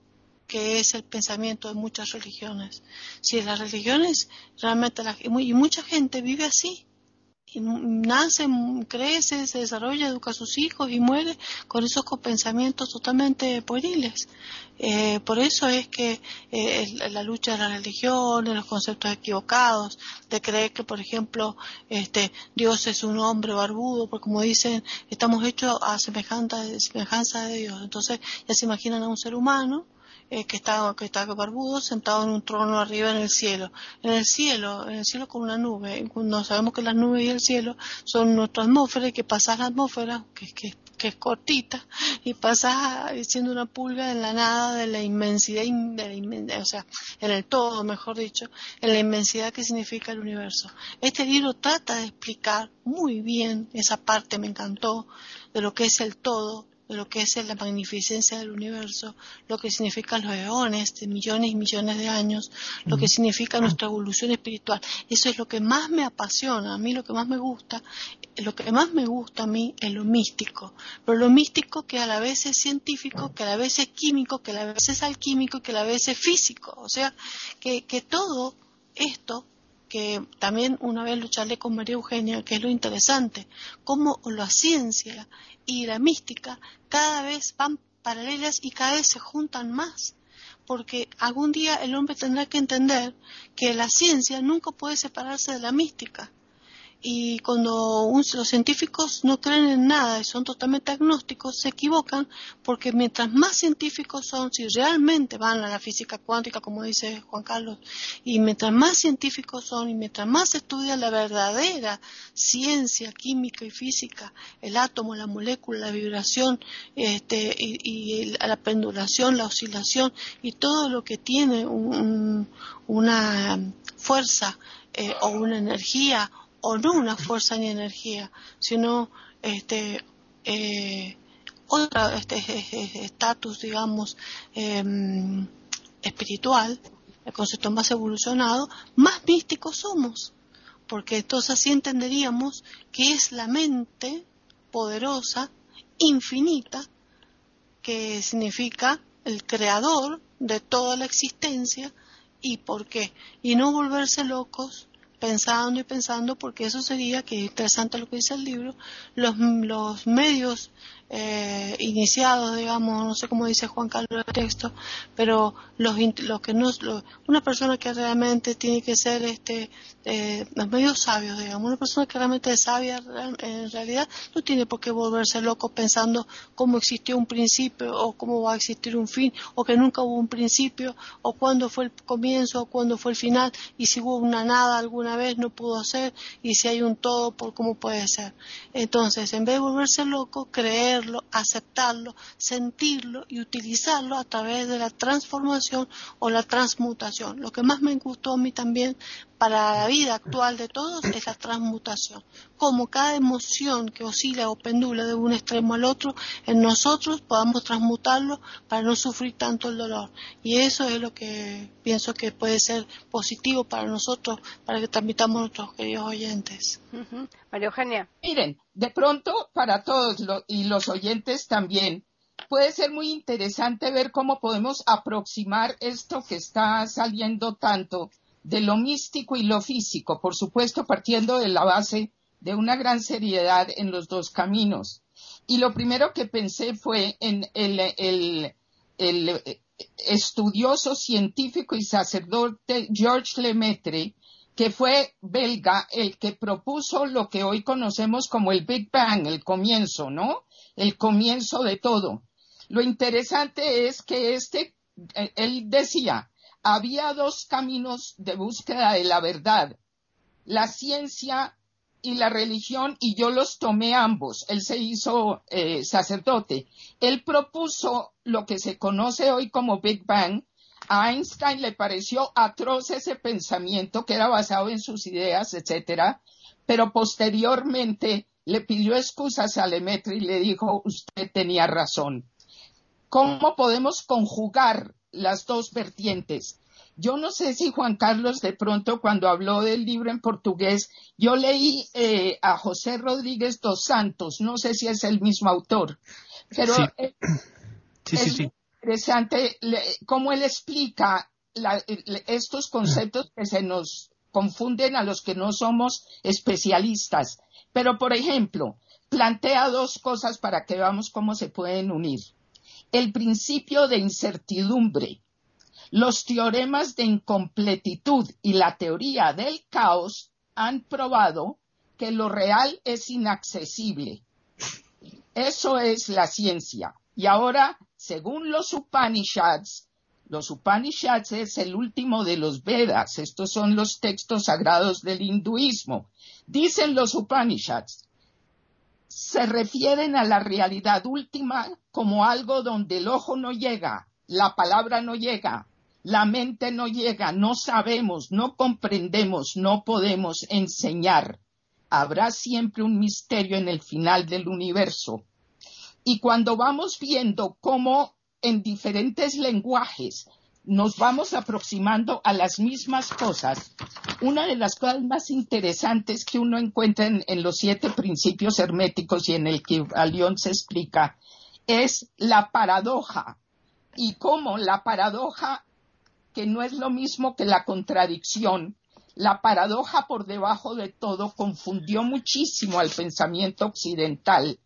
que es el pensamiento de muchas religiones. Si las religiones realmente, y mucha gente vive así, nace, crece, se desarrolla, educa a sus hijos y muere con esos pensamientos totalmente pueriles. Eh, por eso es que eh, la lucha de la religión, de los conceptos equivocados, de creer que, por ejemplo, este, Dios es un hombre barbudo, porque como dicen, estamos hechos a semejanza, semejanza de Dios. Entonces ya se imaginan a un ser humano eh, que está que está barbudo sentado en un trono arriba en el cielo. En el cielo en el cielo con una nube. Cuando sabemos que las nubes y el cielo son nuestra atmósfera y que pasas la atmósfera que, que, que es cortita y pasas siendo una pulga en la nada de la inmensidad de la o sea en el todo mejor dicho en la inmensidad que significa el universo. Este libro trata de explicar muy bien esa parte me encantó de lo que es el todo de lo que es la magnificencia del universo, lo que significan los eones de millones y millones de años, lo que significa nuestra evolución espiritual. Eso es lo que más me apasiona, a mí lo que más me gusta, lo que más me gusta a mí es lo místico, pero lo místico que a la vez es científico, que a la vez es químico, que a la vez es alquímico y que a la vez es físico. O sea, que, que todo esto que también una vez lo charlé con María Eugenia, que es lo interesante, cómo la ciencia y la mística cada vez van paralelas y cada vez se juntan más, porque algún día el hombre tendrá que entender que la ciencia nunca puede separarse de la mística y cuando los científicos no creen en nada y son totalmente agnósticos, se equivocan porque mientras más científicos son, si realmente van a la física cuántica, como dice Juan Carlos, y mientras más científicos son y mientras más se estudia la verdadera ciencia química y física, el átomo, la molécula, la vibración este, y, la pendulación, la oscilación y todo lo que tiene una fuerza eh, o una energía o no una fuerza ni energía, sino este eh, otro este estatus, digamos, em, espiritual, el concepto más evolucionado, más místicos somos, porque entonces así entenderíamos que es la mente poderosa, infinita, que significa el creador de toda la existencia y por qué, y no volverse locos pensando y pensando, porque eso sería, que es interesante lo que dice el libro, los, los medios eh, iniciados, digamos, no sé cómo dice Juan Carlos el texto, pero los, los que no, una persona que realmente tiene que ser este, eh, los sabios, digamos, una persona que realmente es sabia, en realidad no tiene por qué volverse loco pensando cómo existió un principio o cómo va a existir un fin, o que nunca hubo un principio, o cuándo fue el comienzo, o cuándo fue el final, y si hubo una nada alguna vez no pudo ser, y si hay un todo, por cómo puede ser. Entonces, en vez de volverse loco, creer aceptarlo, sentirlo y utilizarlo a través de la transformación o la transmutación. Lo que más me gustó a mí también para la vida actual de todos es la transmutación. Como cada emoción que oscila o pendula de un extremo al otro, en nosotros podamos transmutarlo para no sufrir tanto el dolor. Y eso es lo que pienso que puede ser positivo para nosotros, para que transmitamos a nuestros queridos oyentes. María Eugenia. Miren, de pronto para todos y los oyentes también, puede ser muy interesante ver cómo podemos aproximar esto que está saliendo tanto de lo místico y lo físico, por supuesto partiendo de la base de una gran seriedad en los dos caminos. Y lo primero que pensé fue en el, el, el estudioso científico y sacerdote Georges Lemaitre, que fue belga el que propuso lo que hoy conocemos como el Big Bang, el comienzo, ¿no? El comienzo de todo. Lo interesante es que este, eh, él decía, había dos caminos de búsqueda de la verdad, la ciencia y la religión, y yo los tomé ambos. Él se hizo eh, sacerdote. Él propuso lo que se conoce hoy como Big Bang. A Einstein le pareció atroz ese pensamiento que era basado en sus ideas, etcétera, pero posteriormente le pidió excusas a Lemaitre y le dijo, usted tenía razón. ¿Cómo podemos conjugar las dos vertientes. Yo no sé si Juan Carlos de pronto cuando habló del libro en portugués, yo leí eh, a José Rodríguez dos Santos, no sé si es el mismo autor, pero eh, es interesante cómo él explica estos conceptos que se nos confunden a los que no somos especialistas. Pero, por ejemplo, plantea dos cosas para que veamos cómo se pueden unir el principio de incertidumbre, los teoremas de incompletitud y la teoría del caos han probado que lo real es inaccesible. Eso es la ciencia. Y ahora, según los Upanishads, los Upanishads es el último de los Vedas, estos son los textos sagrados del hinduismo. Dicen los Upanishads, se refieren a la realidad última como algo donde el ojo no llega, la palabra no llega, la mente no llega, no sabemos, no comprendemos, no podemos enseñar. Habrá siempre un misterio en el final del universo. Y cuando vamos viendo cómo en diferentes lenguajes nos vamos aproximando a las mismas cosas. Una de las cosas más interesantes que uno encuentra en, los siete principios herméticos y en el que Alión se explica es la paradoja y cómo la paradoja, que no es lo mismo que la contradicción, la paradoja por debajo de todo confundió muchísimo al pensamiento occidental.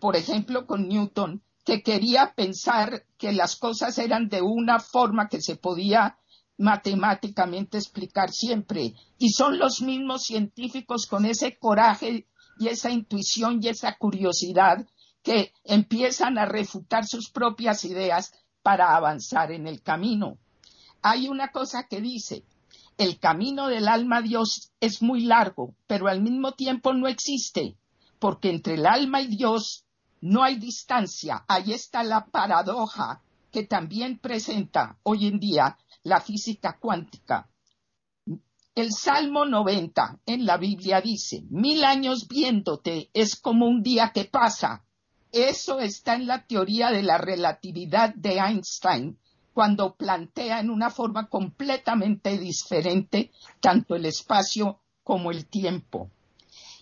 Por ejemplo, con Newton, que quería pensar que las cosas eran de una forma que se podía matemáticamente explicar siempre. Y son los mismos científicos con ese coraje y esa intuición y esa curiosidad que empiezan a refutar sus propias ideas para avanzar en el camino. Hay una cosa que dice, el camino del alma a Dios es muy largo, pero al mismo tiempo no existe, porque entre el alma y Dios no hay distancia. Ahí está la paradoja que también presenta hoy en día la física cuántica. El Salmo 90 en la Biblia dice, mil años viéndote es como un día que pasa. Eso está en la teoría de la relatividad de Einstein, cuando plantea en una forma completamente diferente tanto el espacio como el tiempo.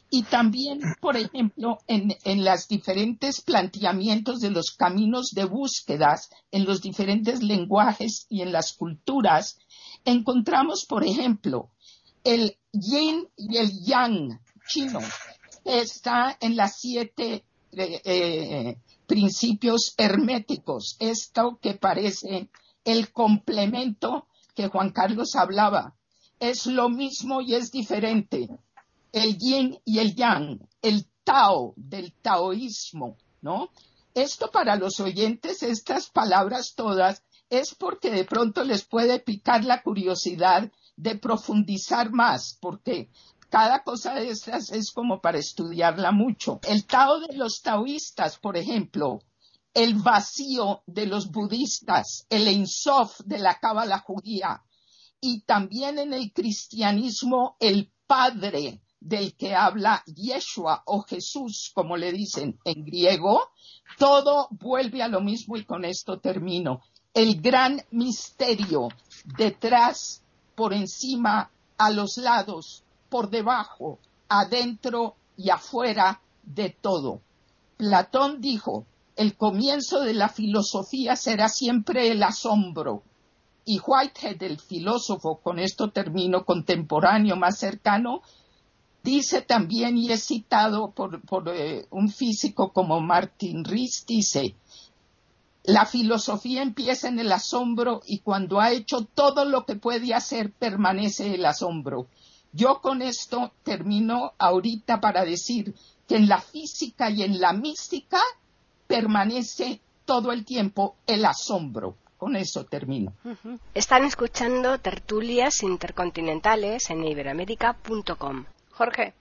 Y también, por ejemplo, en, en los diferentes planteamientos de los caminos de búsquedas, en los diferentes lenguajes y en las culturas, encontramos, por ejemplo, el yin y el yang chino, está en las siete eh, eh, principios herméticos. Esto que parece el complemento que Juan Carlos hablaba. Es lo mismo y es diferente. El yin y el yang, el Tao del taoísmo, ¿no? Esto para los oyentes, estas palabras todas, es porque de pronto les puede picar la curiosidad de profundizar más, porque cada cosa de estas es como para estudiarla mucho. El Tao de los taoístas, por ejemplo, el vacío de los budistas, el Ensof de la Cábala judía, y también en el cristianismo el Padre del que habla Yeshua o Jesús, como le dicen en griego, todo vuelve a lo mismo y con esto termino. El gran misterio detrás por encima, a los lados, por debajo, adentro y afuera de todo. Platón dijo, el comienzo de la filosofía será siempre el asombro. Y Whitehead, el filósofo, con esto termino, contemporáneo más cercano, dice también, y es citado por, eh, un físico como Martin Rees, dice, la filosofía empieza en el asombro y cuando ha hecho todo lo que puede hacer permanece el asombro. Yo con esto termino ahorita para decir que en la física y en la mística permanece todo el tiempo el asombro. Con eso termino. Están escuchando tertulias intercontinentales en iberoamérica.com. Jorge.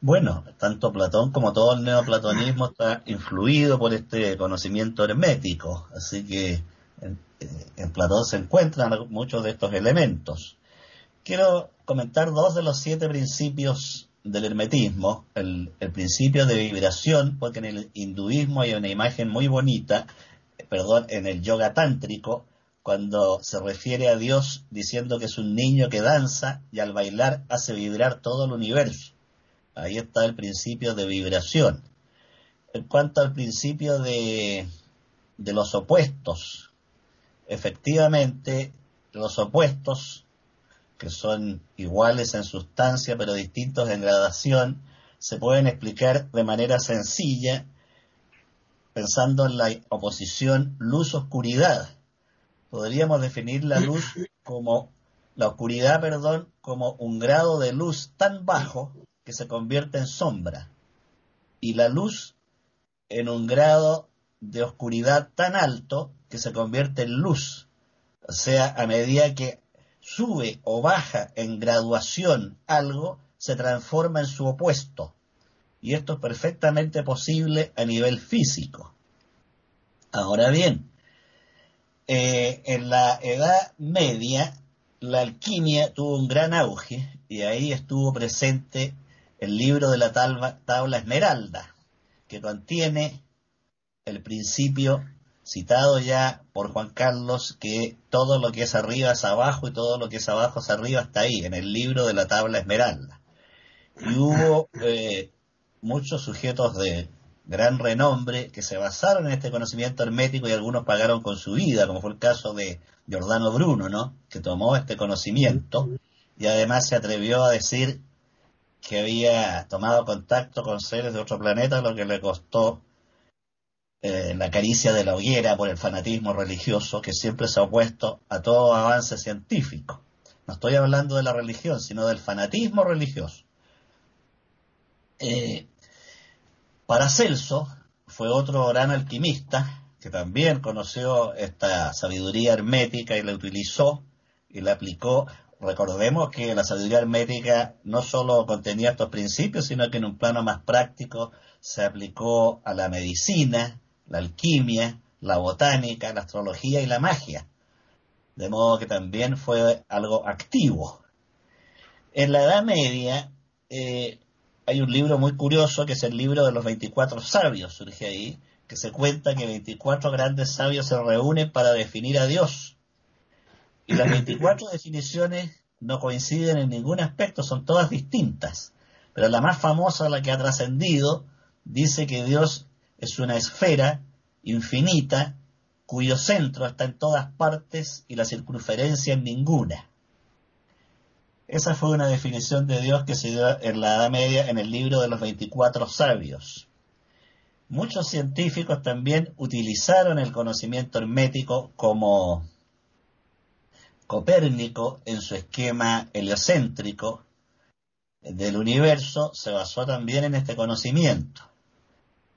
Bueno, tanto Platón como todo el neoplatonismo está influido por este conocimiento hermético, así que en, eh, Platón se encuentran muchos de estos elementos. Quiero comentar dos de los siete principios del hermetismo, el, principio de vibración, porque en el hinduismo hay una imagen muy bonita, perdón, en el yoga tántrico, cuando se refiere a Dios diciendo que es un niño que danza y al bailar hace vibrar todo el universo. Ahí está el principio de vibración. En cuanto al principio de, de los opuestos, efectivamente los opuestos, que son iguales en sustancia pero distintos en gradación, se pueden explicar de manera sencilla pensando en la oposición luz-oscuridad. Podríamos definir la luz como la oscuridad, perdón, como un grado de luz tan bajo que se convierte en sombra y la luz en un grado de oscuridad tan alto que se convierte en luz. O sea, a medida que sube o baja en graduación algo, se transforma en su opuesto. Y esto es perfectamente posible a nivel físico. Ahora bien, eh, en la Edad Media, la alquimia tuvo un gran auge y ahí estuvo presente el libro de la tabla, esmeralda, que contiene el principio citado ya por Juan Carlos, que todo lo que es arriba es abajo y todo lo que es abajo es arriba está ahí, en el libro de la tabla esmeralda. Y hubo eh, muchos sujetos de gran renombre que se basaron en este conocimiento hermético y algunos pagaron con su vida, como fue el caso de Giordano Bruno, ¿no? que tomó este conocimiento y además se atrevió a decir que había tomado contacto con seres de otro planeta, lo que le costó eh, la caricia de la hoguera por el fanatismo religioso que siempre se ha opuesto a todo avance científico. No estoy hablando de la religión, sino del fanatismo religioso. Eh, Paracelso fue otro gran alquimista que también conoció esta sabiduría hermética y la utilizó y la aplicó. Recordemos que la sabiduría hermética no solo contenía estos principios, sino que en un plano más práctico se aplicó a la medicina, la alquimia, la botánica, la astrología y la magia. De modo que también fue algo activo. En la Edad Media eh, hay un libro muy curioso que es el libro de los 24 sabios, surge ahí, que se cuenta que 24 grandes sabios se reúnen para definir a Dios. Y las 24 definiciones no coinciden en ningún aspecto, son todas distintas. Pero la más famosa, la que ha trascendido, dice que Dios es una esfera infinita cuyo centro está en todas partes y la circunferencia en ninguna. Esa fue una definición de Dios que se dio en la Edad Media en el libro de los 24 sabios. Muchos científicos también utilizaron el conocimiento hermético como Copérnico en su esquema heliocéntrico del universo se basó también en este conocimiento.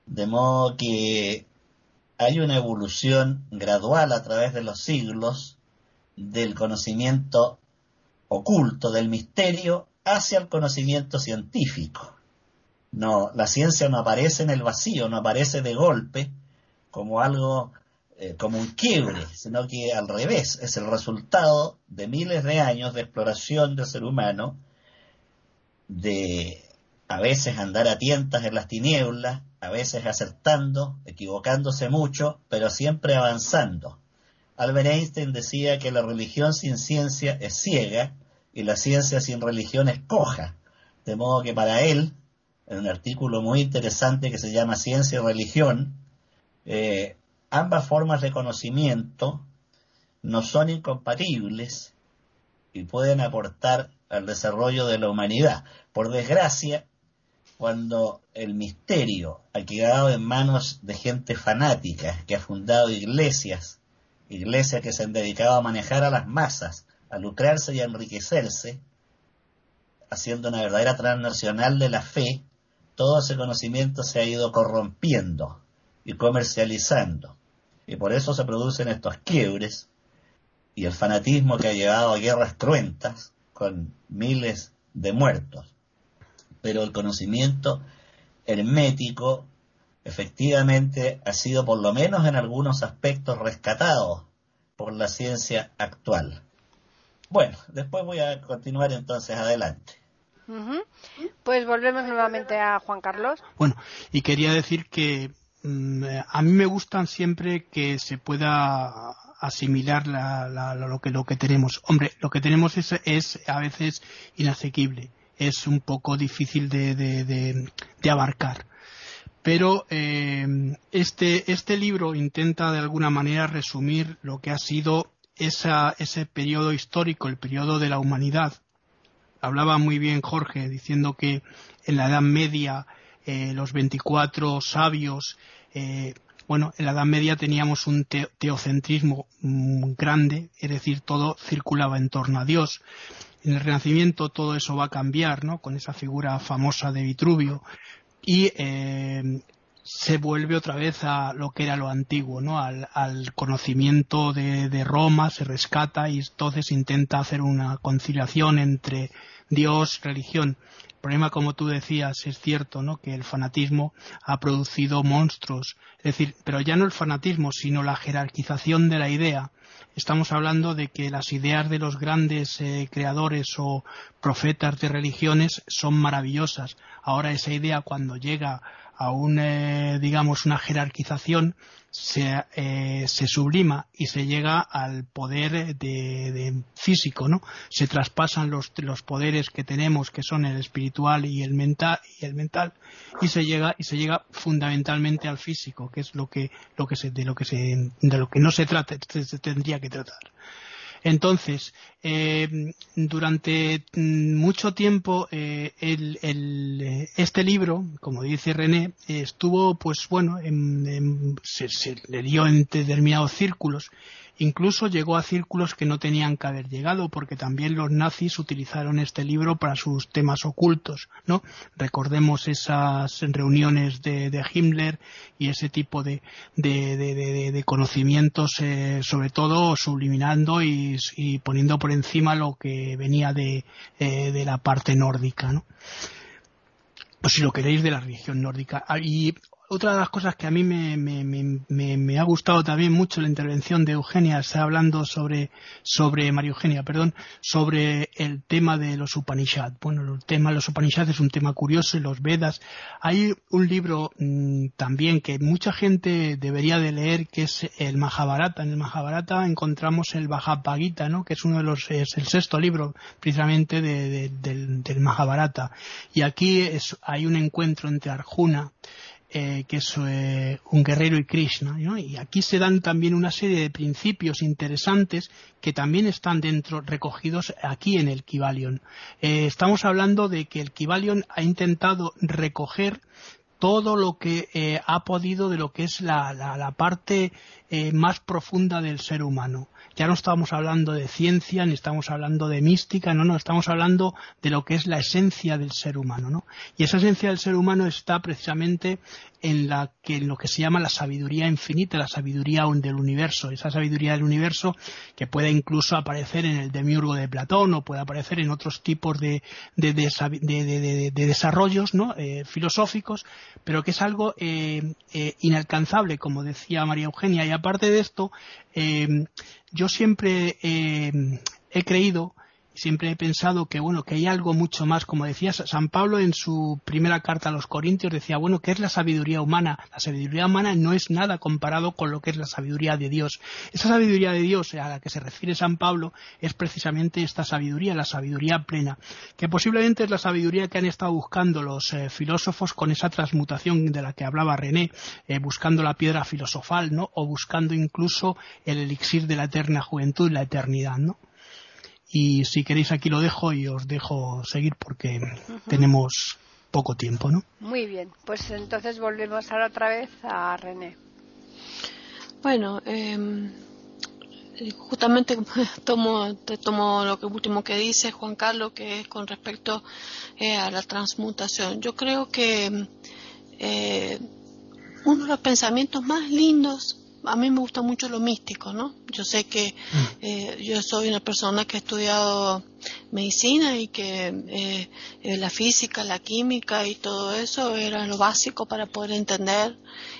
De modo que hay una evolución gradual a través de los siglos del conocimiento oculto, del misterio, hacia el conocimiento científico. No, la ciencia no aparece en el vacío, no aparece de golpe como algo, eh, como un quiebre, sino que al revés, es el resultado de miles de años de exploración del ser humano, de a veces andar a tientas en las tinieblas, a veces acertando, equivocándose mucho, pero siempre avanzando. Albert Einstein decía que la religión sin ciencia es ciega y la ciencia sin religión es coja, de modo que para él en un artículo muy interesante que se llama Ciencia y Religión, eh, ambas formas de conocimiento no son incompatibles y pueden aportar al desarrollo de la humanidad. Por desgracia, cuando el misterio ha quedado en manos de gente fanática que ha fundado iglesias, iglesias que se han dedicado a manejar a las masas, a lucrarse y a enriquecerse, haciendo una verdadera transnacional de la fe, todo ese conocimiento se ha ido corrompiendo y comercializando. Y por eso se producen estos quiebres y el fanatismo que ha llevado a guerras cruentas con miles de muertos. Pero el conocimiento hermético efectivamente ha sido por lo menos en algunos aspectos rescatado por la ciencia actual. Bueno, después voy a continuar entonces adelante. Pues volvemos nuevamente a Juan Carlos. Bueno, y quería decir que mm, a mí me gustan siempre que se pueda asimilar lo, que, lo que tenemos. Hombre, lo que tenemos es, a veces inasequible, es un poco difícil de, abarcar. Pero eh, este, este libro intenta de alguna manera resumir lo que ha sido ese periodo histórico, el periodo de la humanidad, hablaba muy bien Jorge diciendo que en la Edad Media eh, los 24 sabios, eh, bueno, en la Edad Media teníamos un teocentrismo grande, es decir, todo circulaba en torno a Dios. En el Renacimiento todo eso va a cambiar, ¿no? Con esa figura famosa de Vitruvio y eh, se vuelve otra vez a lo que era lo antiguo, ¿no? Al, conocimiento de, Roma, se rescata y entonces intenta hacer una conciliación entre Dios, religión. El problema, como tú decías, es cierto, ¿no? Que el fanatismo ha producido monstruos. Es decir, pero ya no el fanatismo, sino la jerarquización de la idea. Estamos hablando de que las ideas de los grandes eh, creadores o profetas de religiones son maravillosas. Ahora esa idea cuando llega a un, eh, digamos, una jerarquización, se, eh, se, sublima y se llega al poder de, físico, ¿no? Se traspasan los, los poderes que tenemos, que son el espiritual y el mental, y el mental, y se llega, y se llega fundamentalmente al físico, que es lo que, lo que se, de lo que se, de lo que no se trata, se, tendría que tratar. Entonces, eh, durante mm, mucho tiempo eh, este libro, como dice René, estuvo, pues bueno, se, se le dio en determinados círculos Incluso llegó a círculos que no tenían que haber llegado, porque también los nazis utilizaron este libro para sus temas ocultos, ¿no? Recordemos esas reuniones de, Himmler y ese tipo de, conocimientos, eh, sobre todo subliminando y, poniendo por encima lo que venía de, eh, la parte nórdica, ¿no? o si lo queréis de la religión nórdica. Ah, otra de las cosas que a mí me, me, me, me, ha gustado también mucho la intervención de Eugenia, está hablando sobre, sobre María Eugenia, perdón, sobre el tema de los Upanishads. Bueno, el tema de los Upanishads es un tema curioso y los Vedas. Hay un libro mm, también que mucha gente debería de leer que es el Mahabharata. En el Mahabharata encontramos el Bhagavad ¿no? que es uno de los, es el sexto libro precisamente de, del, del Mahabharata. Y aquí es, hay un encuentro entre Arjuna eh, que es eh, un guerrero y Krishna. Y aquí se dan también una serie de principios interesantes que también están dentro, recogidos aquí en el Kivalion. Eh, estamos hablando de que el Kivalion ha intentado recoger todo lo que ha podido de lo que es la, la parte más profunda del ser humano ya no estamos hablando de ciencia, ni estamos hablando de mística, no, no, estamos hablando de lo que es la esencia del ser humano, ¿no? Y esa esencia del ser humano está precisamente en, lo que se llama la sabiduría infinita, la sabiduría del universo, esa sabiduría del universo que puede incluso aparecer en el demiurgo de Platón o puede aparecer en otros tipos de, desarrollos ¿no? Eh, filosóficos, pero que es algo eh, eh, inalcanzable, como decía María Eugenia. Y aparte de esto, yo siempre he creído siempre he pensado que bueno que hay algo mucho más como decía San Pablo en su primera carta a los Corintios decía bueno qué es la sabiduría humana la sabiduría humana no es nada comparado con lo que es la sabiduría de Dios. Esa sabiduría de Dios a la que se refiere San Pablo es precisamente esta sabiduría la sabiduría plena que posiblemente es la sabiduría que han estado buscando los eh, filósofos con esa transmutación de la que hablaba René eh, buscando la piedra filosofal no o buscando incluso el elixir de la eterna juventud la eternidad no y si queréis aquí lo dejo y os dejo seguir porque tenemos poco tiempo, ¿no? Muy bien, pues entonces volvemos ahora otra vez a René. Bueno, em, justamente tomo, te tomo lo que último que dice Juan Carlos, que es con respecto eh, a la transmutación. Yo creo que eh, uno de los pensamientos más lindos a mí me gusta mucho lo místico, ¿no? Yo sé que mm. eh, yo soy una persona que ha estudiado medicina y que eh, eh, la física, la química y todo eso era lo básico para poder entender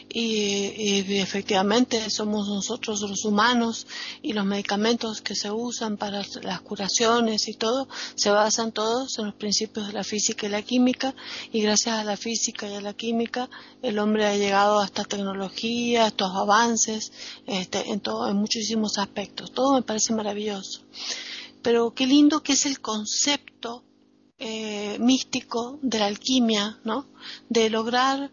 y, efectivamente somos nosotros los humanos y los medicamentos que se usan para las curaciones y todo se basan todos en los principios de la física y la química y gracias a la física y a la química el hombre ha llegado a esta tecnología, estos avances este, en, todo, en muchísimos aspectos. Todo me parece maravilloso. Pero qué lindo que es el concepto eh, místico de la alquimia, ¿no? De lograr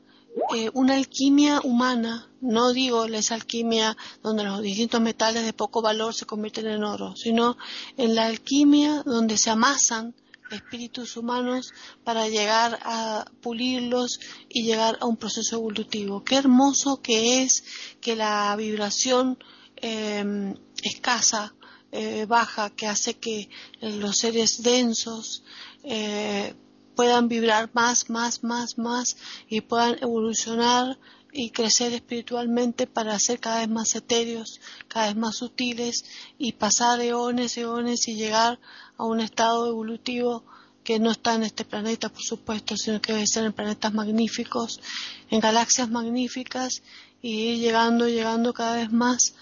eh, una alquimia humana, no digo esa alquimia donde los distintos metales de poco valor se convierten en oro, sino en la alquimia donde se amasan espíritus humanos para llegar a pulirlos y llegar a un proceso evolutivo. Qué hermoso que es que la vibración em, escasa, eh, baja, que hace que los seres densos eh, puedan vibrar más, más, más, más y puedan evolucionar y crecer espiritualmente para ser cada vez más etéreos, cada vez más sutiles y pasar eones, eones y llegar a un estado evolutivo que no está en este planeta, por supuesto, sino que debe ser en planetas magníficos, en galaxias magníficas y ir llegando, llegando cada vez más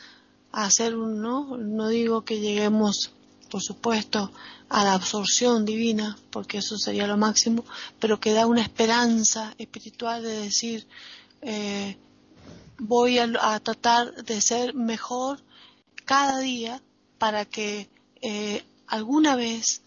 a ser un, ¿no? Digo que lleguemos, por supuesto, a la absorción divina, porque eso sería lo máximo, pero que da una esperanza espiritual de decir, eh, voy a, tratar de ser mejor cada día para que eh, alguna vez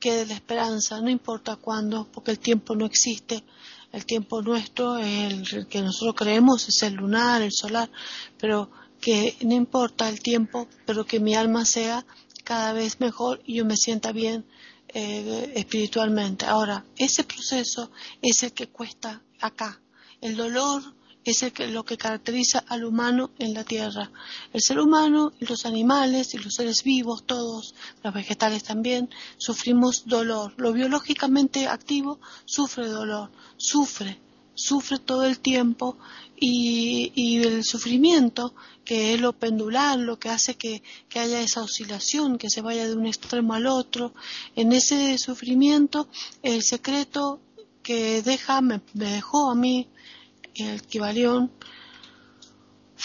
quede la esperanza, no importa cuándo, porque el tiempo no existe, el tiempo nuestro, el que nosotros creemos es el lunar, el solar, pero que no importa el tiempo, pero que mi alma sea cada vez mejor y yo me sienta bien eh, espiritualmente. Ahora, ese proceso es el que cuesta acá. El dolor es el que, lo que caracteriza al humano en la Tierra. El ser humano y los animales y los seres vivos, todos, los vegetales también, sufrimos dolor. Lo biológicamente activo sufre dolor, sufre, sufre todo el tiempo y, el sufrimiento, que es lo pendular, lo que hace que, que, haya esa oscilación, que se vaya de un extremo al otro, en ese sufrimiento el secreto que deja, me, dejó a mí el Kibalión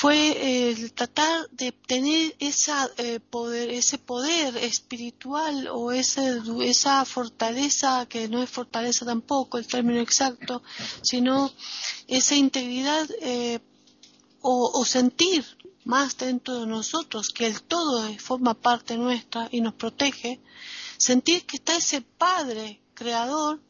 fue el tratar de tener esa, eh, poder, ese poder espiritual o ese, esa fortaleza, que no es fortaleza tampoco el término exacto, sino esa integridad eh, o, sentir más dentro de nosotros que el todo forma parte nuestra y nos protege, sentir que está ese Padre creador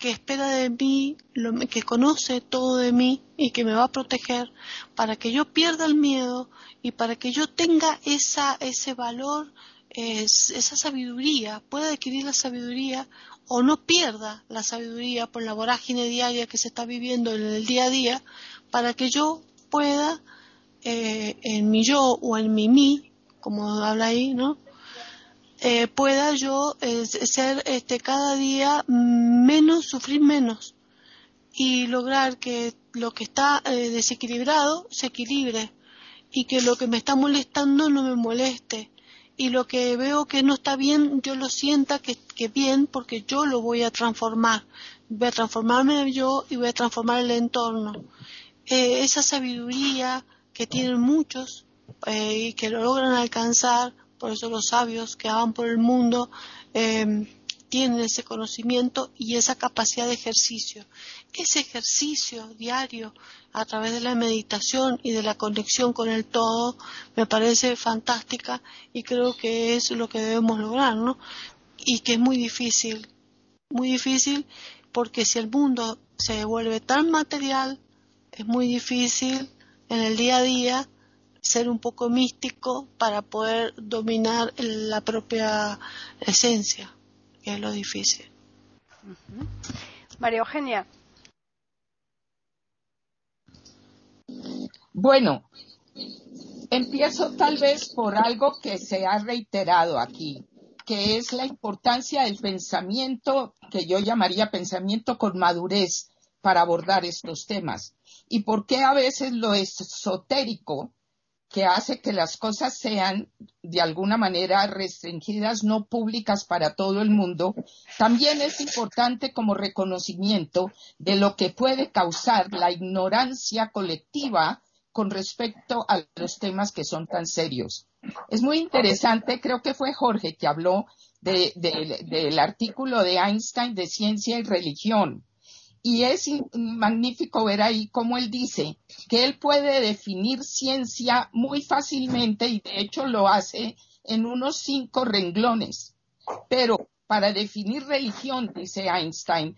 que espera de mí, lo, que conoce todo de mí y que me va a proteger para que yo pierda el miedo y para que yo tenga esa, ese valor, esa sabiduría, pueda adquirir la sabiduría o no pierda la sabiduría por la vorágine diaria que se está viviendo en el día a día, para que yo pueda, eh, en mi yo o en mi mí, como habla ahí, ¿no? Eh, pueda yo eh, ser este, cada día menos, sufrir menos y lograr que lo que está eh, desequilibrado se equilibre y que lo que me está molestando no me moleste. Y lo que veo que no está bien yo lo sienta que, que bien porque yo lo voy a transformar. Voy a transformarme yo y voy a transformar el entorno. Esa sabiduría que tienen muchos y que lo logran alcanzar por eso los sabios que van por el mundo eh, tienen ese conocimiento y esa capacidad de ejercicio. Ese ejercicio diario a través de la meditación y de la conexión con el todo me parece fantástica y creo que es lo que debemos lograr, ¿no? Y que es muy difícil, muy difícil porque si el mundo se vuelve tan material, es muy difícil en el día a día ser un poco místico para poder dominar la propia esencia, que es lo difícil. María Eugenia. Bueno, empiezo tal vez por algo que se ha reiterado aquí, que es la importancia del pensamiento, que yo llamaría pensamiento con madurez para abordar estos temas. Y por qué a veces lo esotérico que hace que las cosas sean de alguna manera restringidas, no públicas para todo el mundo, también es importante como reconocimiento de lo que puede causar la ignorancia colectiva con respecto a los temas que son tan serios. Es muy interesante, creo que fue Jorge que habló del artículo de Einstein de ciencia y religión y es magnífico ver ahí cómo él dice que él puede definir ciencia muy fácilmente y de hecho lo hace en unos cinco renglones. Pero para definir religión, dice Einstein,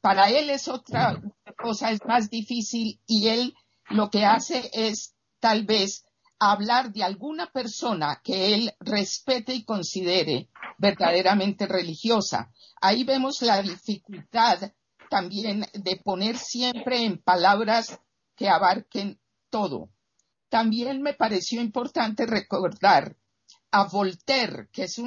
para él es otra cosa, es más difícil y él lo que hace es tal vez hablar de alguna persona que él respete y considere verdaderamente religiosa. Ahí vemos la dificultad también de poner siempre en palabras que abarquen todo. También me pareció importante recordar a Voltaire, que es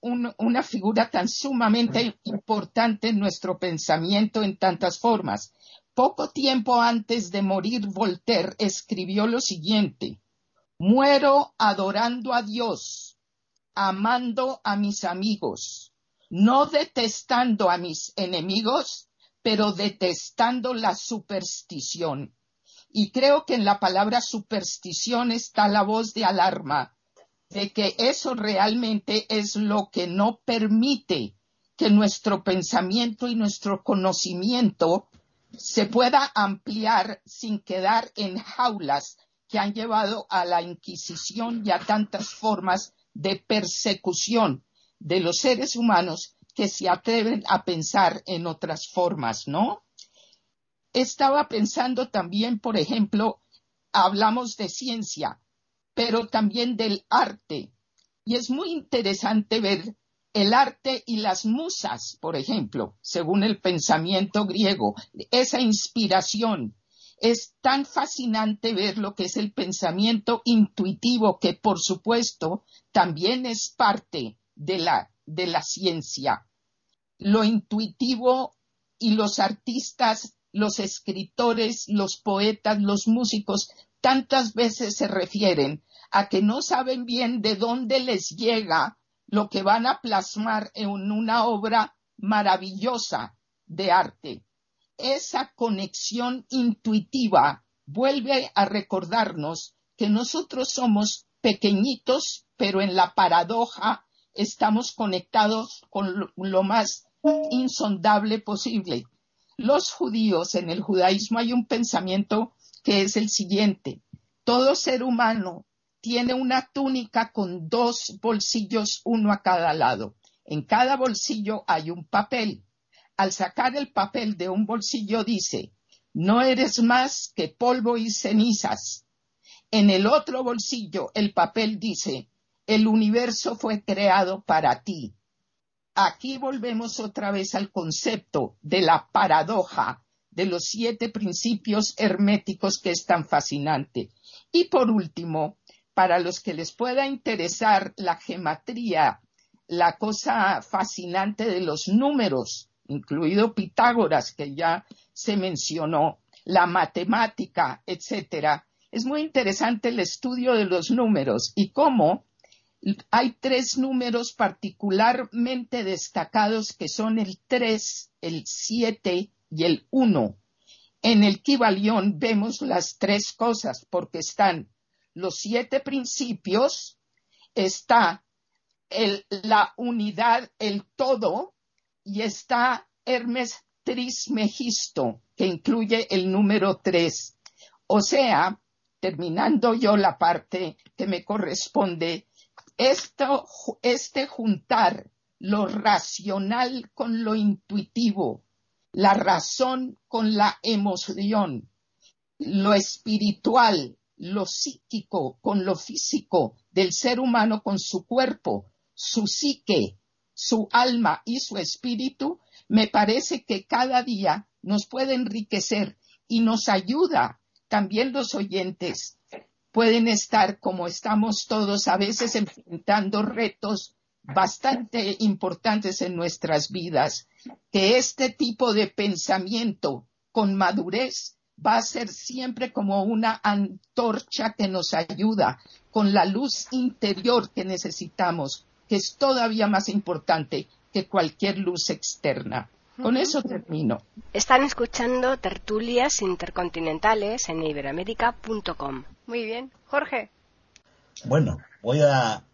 una figura tan sumamente importante en nuestro pensamiento en tantas formas. Poco tiempo antes de morir, Voltaire escribió lo siguiente, muero adorando a Dios, amando a mis amigos, no detestando a mis enemigos, pero detestando la superstición. Y creo que en la palabra superstición está la voz de alarma de que eso realmente es lo que no permite que nuestro pensamiento y nuestro conocimiento se pueda ampliar sin quedar en jaulas que han llevado a la Inquisición y a tantas formas de persecución de los seres humanos que se atreven a pensar en otras formas, ¿no? Estaba pensando también, por ejemplo, hablamos de ciencia, pero también del arte. Y es muy interesante ver el arte y las musas, por ejemplo, según el pensamiento griego, esa inspiración. Es tan fascinante ver lo que es el pensamiento intuitivo, que por supuesto también es parte de la, de la ciencia. Lo intuitivo y los artistas, los escritores, los poetas, los músicos, tantas veces se refieren a que no saben bien de dónde les llega lo que van a plasmar en una obra maravillosa de arte. Esa conexión intuitiva vuelve a recordarnos que nosotros somos pequeñitos, pero en la paradoja estamos conectados con lo más insondable posible. Los judíos, en el judaísmo hay un pensamiento que es el siguiente. Todo ser humano tiene una túnica con dos bolsillos, uno a cada lado. En cada bolsillo hay un papel. Al sacar el papel de un bolsillo dice, no eres más que polvo y cenizas. En el otro bolsillo el papel dice, el universo fue creado para ti. Aquí volvemos otra vez al concepto de la paradoja de los siete principios herméticos que es tan fascinante. Y por último, para los que les pueda interesar la gematría, la cosa fascinante de los números, incluido Pitágoras, que ya se mencionó, la matemática, etcétera, es muy interesante el estudio de los números y cómo hay tres números particularmente destacados que son el 3, el 7 y el 1. En el Kibalión vemos las tres cosas porque están los siete principios, está la unidad, el todo, y está Hermes Trismegisto, que incluye el número tres. O sea, terminando yo la parte que me corresponde, esto, este juntar lo racional con lo intuitivo, la razón con la emoción, lo espiritual lo psíquico con lo físico del ser humano con su cuerpo, su psique, su alma y su espíritu, me parece que cada día nos puede enriquecer y nos ayuda. También los oyentes pueden estar como estamos todos a veces enfrentando retos bastante importantes en nuestras vidas, que este tipo de pensamiento con madurez va a ser siempre como una antorcha que nos ayuda con la luz interior que necesitamos, que es todavía más importante que cualquier luz externa. Con eso termino. Están escuchando tertulias intercontinentales en iberoamérica.com. Muy bien. Jorge. Bueno, voy a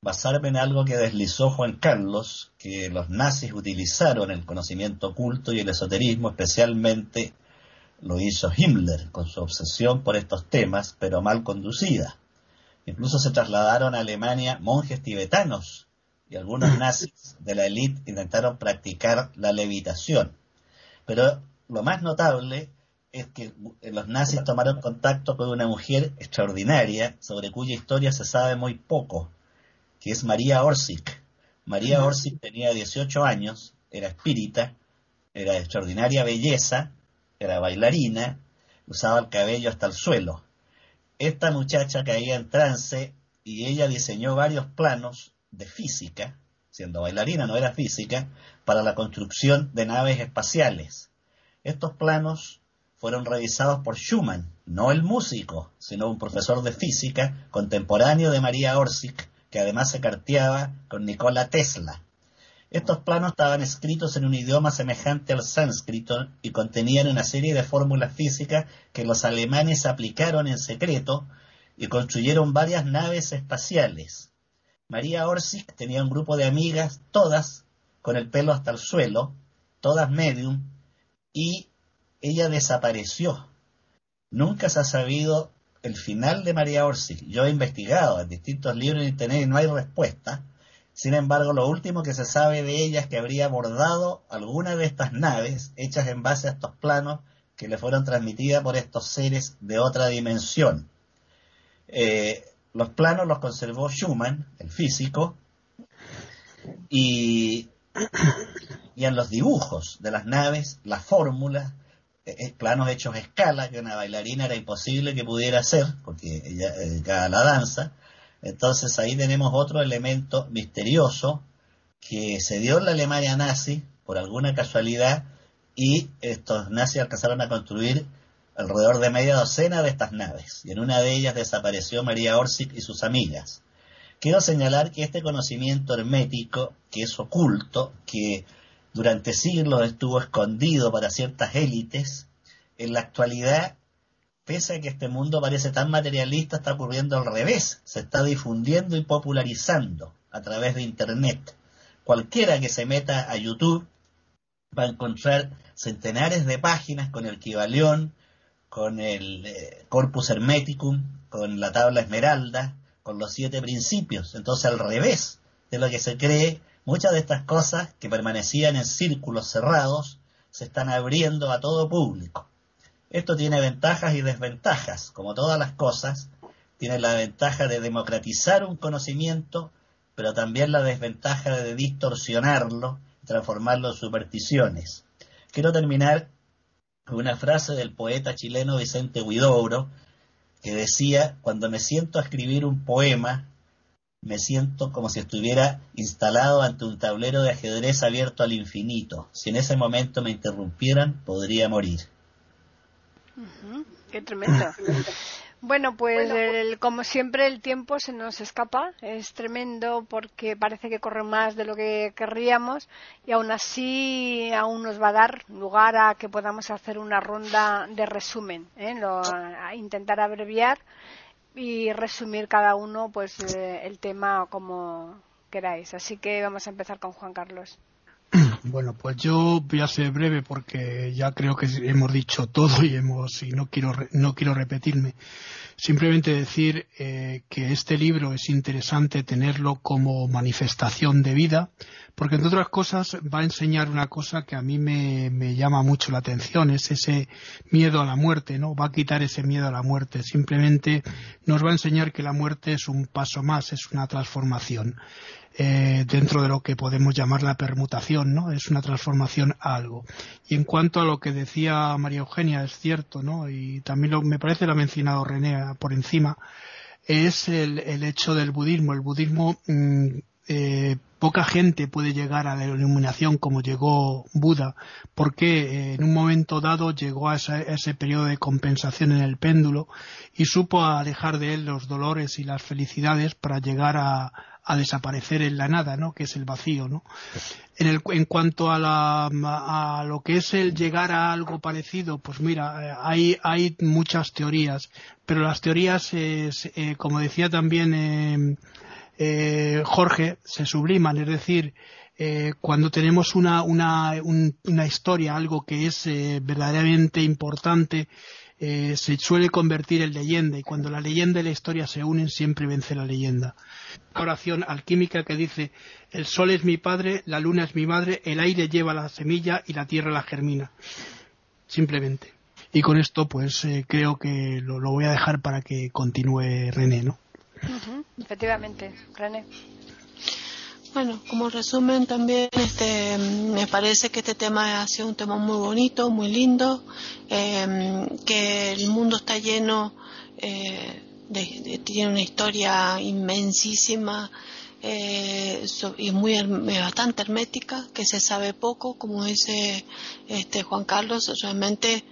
basarme en algo que deslizó Juan Carlos, que los nazis utilizaron el conocimiento oculto y el esoterismo, especialmente lo hizo Himmler con su obsesión por estos temas, pero mal conducida. Incluso se trasladaron a Alemania monjes tibetanos y algunos nazis de la élite intentaron practicar la levitación. Pero lo más notable es que los nazis tomaron contacto con una mujer extraordinaria sobre cuya historia se sabe muy poco, que es María Orsic. María Orsic tenía 18 años, era espírita, era de extraordinaria belleza era bailarina, usaba el cabello hasta el suelo. Esta muchacha caía en trance y ella diseñó varios planos de física, siendo bailarina no era física, para la construcción de naves espaciales. Estos planos fueron revisados por Schumann, no el músico, sino un profesor de física contemporáneo de María Orsic, que además se carteaba con Nikola Tesla. Estos planos estaban escritos en un idioma semejante al sánscrito y contenían una serie de fórmulas físicas que los alemanes aplicaron en secreto y construyeron varias naves espaciales. María Orsic tenía un grupo de amigas, todas con el pelo hasta el suelo, todas medium, y ella desapareció. Nunca se ha sabido el final de María Orsic. Yo he investigado en distintos libros internet y no hay respuesta sin embargo, lo último que se sabe de ella es que habría abordado alguna de estas naves hechas en base a estos planos que le fueron transmitidas por estos seres de otra dimensión. Eh, los planos los conservó Schumann, el físico, y, y en los dibujos de las naves, las fórmulas, eh, eh, planos hechos a escala, que una bailarina era imposible que pudiera hacer, porque ella dedicaba a la danza. Entonces ahí tenemos otro elemento misterioso que se dio en la Alemania nazi por alguna casualidad y estos nazis alcanzaron a construir alrededor de media docena de estas naves y en una de ellas desapareció María Orsic y sus amigas. Quiero señalar que este conocimiento hermético, que es oculto, que durante siglos estuvo escondido para ciertas élites, en la actualidad, pese a que este mundo parece tan materialista, está ocurriendo al revés, se está difundiendo y popularizando a través de Internet. Cualquiera que se meta a YouTube va a encontrar centenares de páginas con el Kibalión, con el eh, Corpus Hermeticum, con la tabla Esmeralda, con los siete principios. Entonces, al revés de lo que se cree, muchas de estas cosas que permanecían en círculos cerrados se están abriendo a todo público. Esto tiene ventajas y desventajas. Como todas las cosas, tiene la ventaja de democratizar un conocimiento, pero también la desventaja de distorsionarlo, transformarlo en supersticiones. Quiero terminar una frase del poeta chileno Vicente Huidobro, que decía, cuando me siento a escribir un poema, me siento como si estuviera instalado ante un tablero de ajedrez abierto al infinito. Si en ese momento me interrumpieran, podría morir. Qué tremendo. Bueno, pues, pues como siempre el tiempo se nos escapa, es tremendo porque parece que corre más de lo que querríamos y aún así aún nos va a dar lugar a que podamos hacer una ronda de resumen, ¿eh? a intentar abreviar y resumir cada uno pues eh, el tema como queráis. Así que vamos a empezar con Juan Carlos. Bueno, pues yo voy a ser breve porque ya creo que hemos dicho todo y hemos y no quiero no quiero repetirme. Simplemente decir eh, que este libro es interesante tenerlo como manifestación de vida, porque entre otras cosas va a enseñar una cosa que a mí me, me llama mucho la atención, es ese miedo a la muerte, ¿no? Va a quitar ese miedo a la muerte. Simplemente nos va a enseñar que la muerte es un paso más, es una transformación. Eh, dentro de lo que podemos llamar la permutación, ¿no? Es una transformación a algo. Y en cuanto a lo que decía María Eugenia, es cierto, ¿no? Y también lo, me parece lo ha mencionado René por encima, es el, hecho del budismo. El budismo, mm, eh, poca gente puede llegar a la iluminación como llegó Buda, porque eh, en un momento dado llegó a ese periodo de compensación en el péndulo y supo alejar de él los dolores y las felicidades para llegar a, a desaparecer en la nada, ¿no? Que es el vacío, ¿no? En, el, en cuanto a, la, a lo que es el llegar a algo parecido, pues mira, eh, hay, hay muchas teorías, pero las teorías, eh, como decía también eh, eh, Jorge, se subliman, es decir, eh, cuando tenemos una, una, una, historia, algo que es verdaderamente importante, eh, se suele convertir en leyenda y cuando la leyenda y la historia se unen siempre vence la leyenda. oración alquímica que dice el sol es mi padre, la luna es mi madre, el aire lleva la semilla y la tierra la germina. Simplemente. Y con esto pues eh, creo que lo, voy a dejar para que continúe René, ¿no? Efectivamente, René. Bueno, como resumen también, este, me parece que este tema ha sido un tema muy bonito, muy lindo, em, que el mundo está lleno, eh, de, tiene una historia inmensísima eh, y muy bastante hermética, que se sabe poco, como dice este Juan Carlos, realmente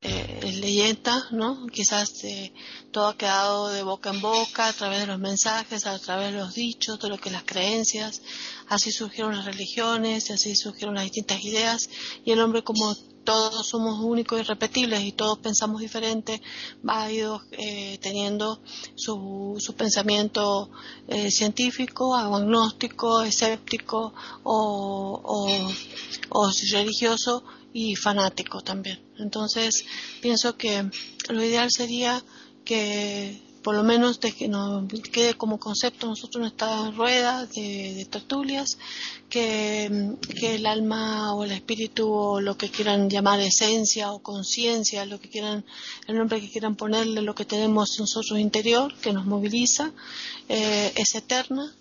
eh, es leyenda, ¿no? Quizás eh, todo ha quedado de boca en boca a través de los mensajes, a través de los dichos, de lo que las creencias. Así surgieron las religiones, así surgieron las distintas ideas y el hombre como todos somos únicos y repetibles y todos pensamos diferente, va eh, teniendo su, su pensamiento eh, científico, agnóstico, escéptico o, o religioso y fanático también. Entonces, pienso que lo ideal sería que por lo menos de que nos quede como concepto nosotros en esta rueda de, tertulias, que, el alma o el espíritu o lo que quieran llamar esencia o conciencia, lo que quieran, el nombre que quieran ponerle, lo que tenemos nosotros interior, que nos moviliza, eh, es eterna,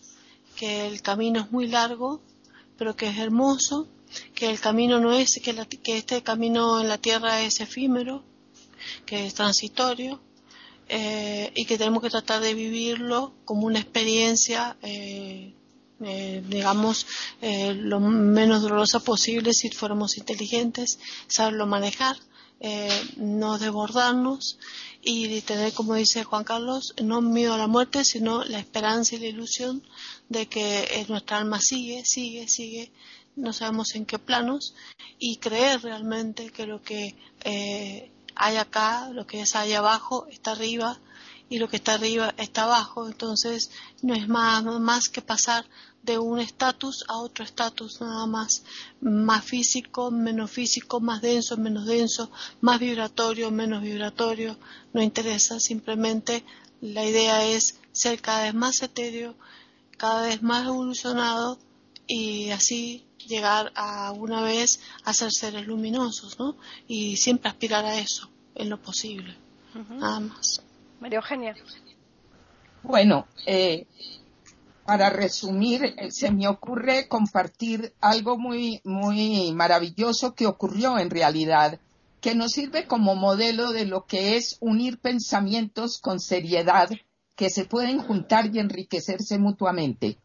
que el camino es muy largo, pero que es hermoso, que el camino no es, que, que este camino en la tierra es efímero, que es transitorio, eh, y que tenemos que tratar de vivirlo como una experiencia, eh, eh, digamos, lo menos dolorosa posible si fuéramos inteligentes, saberlo manejar, no desbordarnos y tener, como dice Juan Carlos, no miedo a la muerte, sino la esperanza y la ilusión de que nuestra alma sigue, sigue, sigue, no sabemos en qué planos, y creer realmente que lo que hay acá, lo que es ahí abajo está arriba y lo que está arriba está abajo. Entonces no es más, más que pasar de un estatus a otro estatus, nada más. Más físico, menos físico, más denso, menos denso, más vibratorio, menos vibratorio. No interesa, simplemente la idea es ser cada vez más etéreo, cada vez más evolucionado y así llegar a una vez a ser seres luminosos, ¿no? Y siempre aspirar a eso, en lo posible, nada más. María Eugenia. Bueno, eh, para resumir, eh, se me ocurre compartir algo muy, muy maravilloso que ocurrió en realidad, que nos sirve como modelo de lo que es unir pensamientos con seriedad que se pueden juntar y enriquecerse mutuamente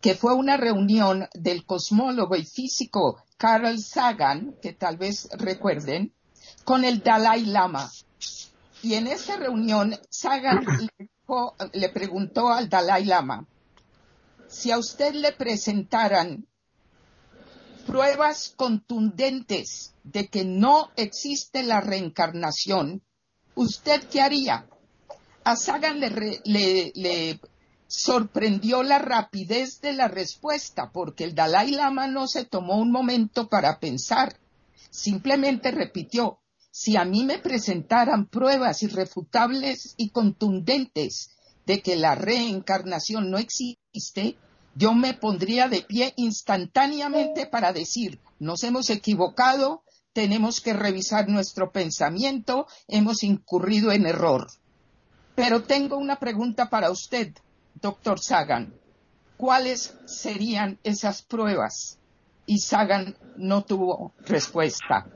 que fue una reunión del cosmólogo y físico Carl Sagan, que tal vez recuerden, con el Dalai Lama. Y en esa reunión, Sagan le, preguntó al Dalai Lama, si a usted le presentaran pruebas contundentes de que no existe la reencarnación, ¿usted qué haría? A Sagan le, le, sorprendió la rapidez de la respuesta, porque el Dalai Lama no se tomó un momento para pensar, simplemente repitió, si a mí me presentaran pruebas irrefutables y contundentes de que la reencarnación no existe, yo me pondría de pie instantáneamente para decir, nos hemos equivocado, tenemos que revisar nuestro pensamiento, hemos incurrido en error. Pero tengo una pregunta para usted doctor Sagan, ¿cuáles serían esas pruebas? Y Sagan no tuvo respuesta.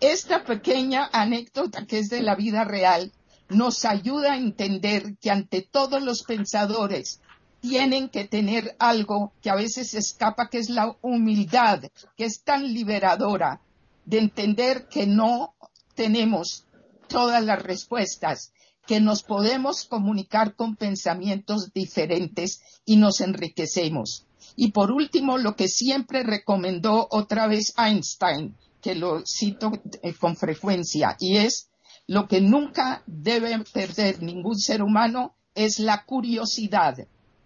Esta pequeña anécdota que es de la vida real nos ayuda a entender que ante todos los pensadores tienen que tener algo que a veces escapa, que es la humildad, que es tan liberadora de entender que no tenemos todas las respuestas que nos podemos comunicar con pensamientos diferentes y nos enriquecemos. Y por último, lo que siempre recomendó otra vez Einstein, que lo cito eh, con frecuencia, y es lo que nunca debe perder ningún ser humano es la curiosidad.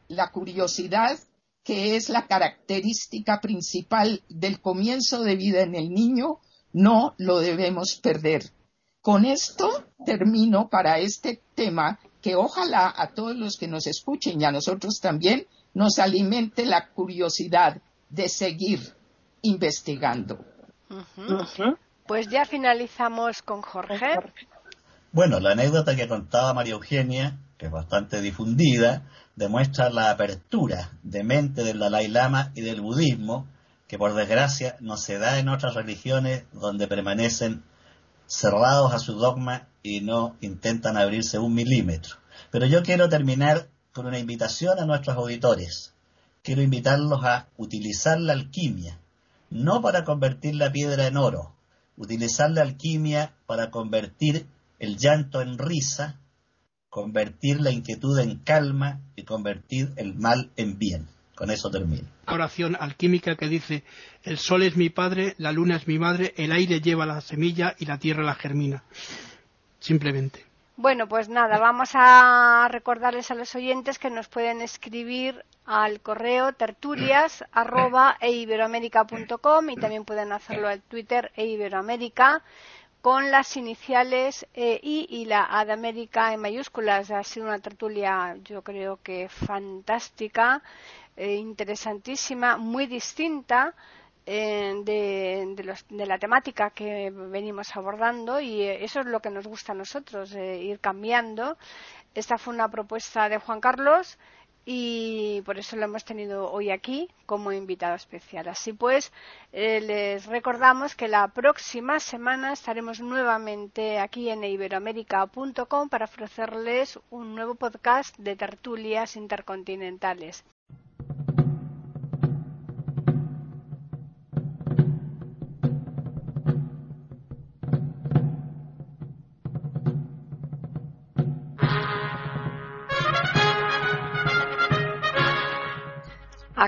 La curiosidad que es la característica principal del comienzo de vida en el niño, no lo debemos perder. Con esto termino para este tema que ojalá a todos los que nos escuchen y a nosotros también nos alimente la curiosidad de seguir investigando. Pues ya finalizamos con Jorge. Bueno, la anécdota que contaba María Eugenia, que es bastante difundida, demuestra la apertura de mente del Dalai Lama y del budismo, que por desgracia no se da en otras religiones donde permanecen cerrados a su dogma y no intentan abrirse un milímetro. Pero yo quiero terminar con una invitación a nuestros auditores. Quiero invitarlos a utilizar la alquimia, no para convertir la piedra en oro, utilizar la alquimia para convertir el llanto en risa, convertir la inquietud en calma y convertir el mal en bien. Con eso termino. Oración alquímica que dice, el sol es mi padre, la luna es mi madre, el aire lleva la semilla y la tierra la germina. Simplemente. Bueno, pues nada, vamos a recordarles a los oyentes que nos pueden escribir al correo tertulias y también pueden hacerlo al Twitter e con las iniciales e, I y la A de América en mayúsculas. Ha sido una tertulia, yo creo que fantástica, eh, interesantísima, muy distinta. Eh, de, la temática que venimos abordando y eso es lo que nos gusta a nosotros, ir cambiando. Esta fue una propuesta de Juan Carlos y por eso lo hemos tenido hoy aquí como invitado especial. Así pues, eh, les recordamos que la próxima semana estaremos nuevamente aquí en iberoamérica.com para ofrecerles un nuevo podcast de tertulias intercontinentales.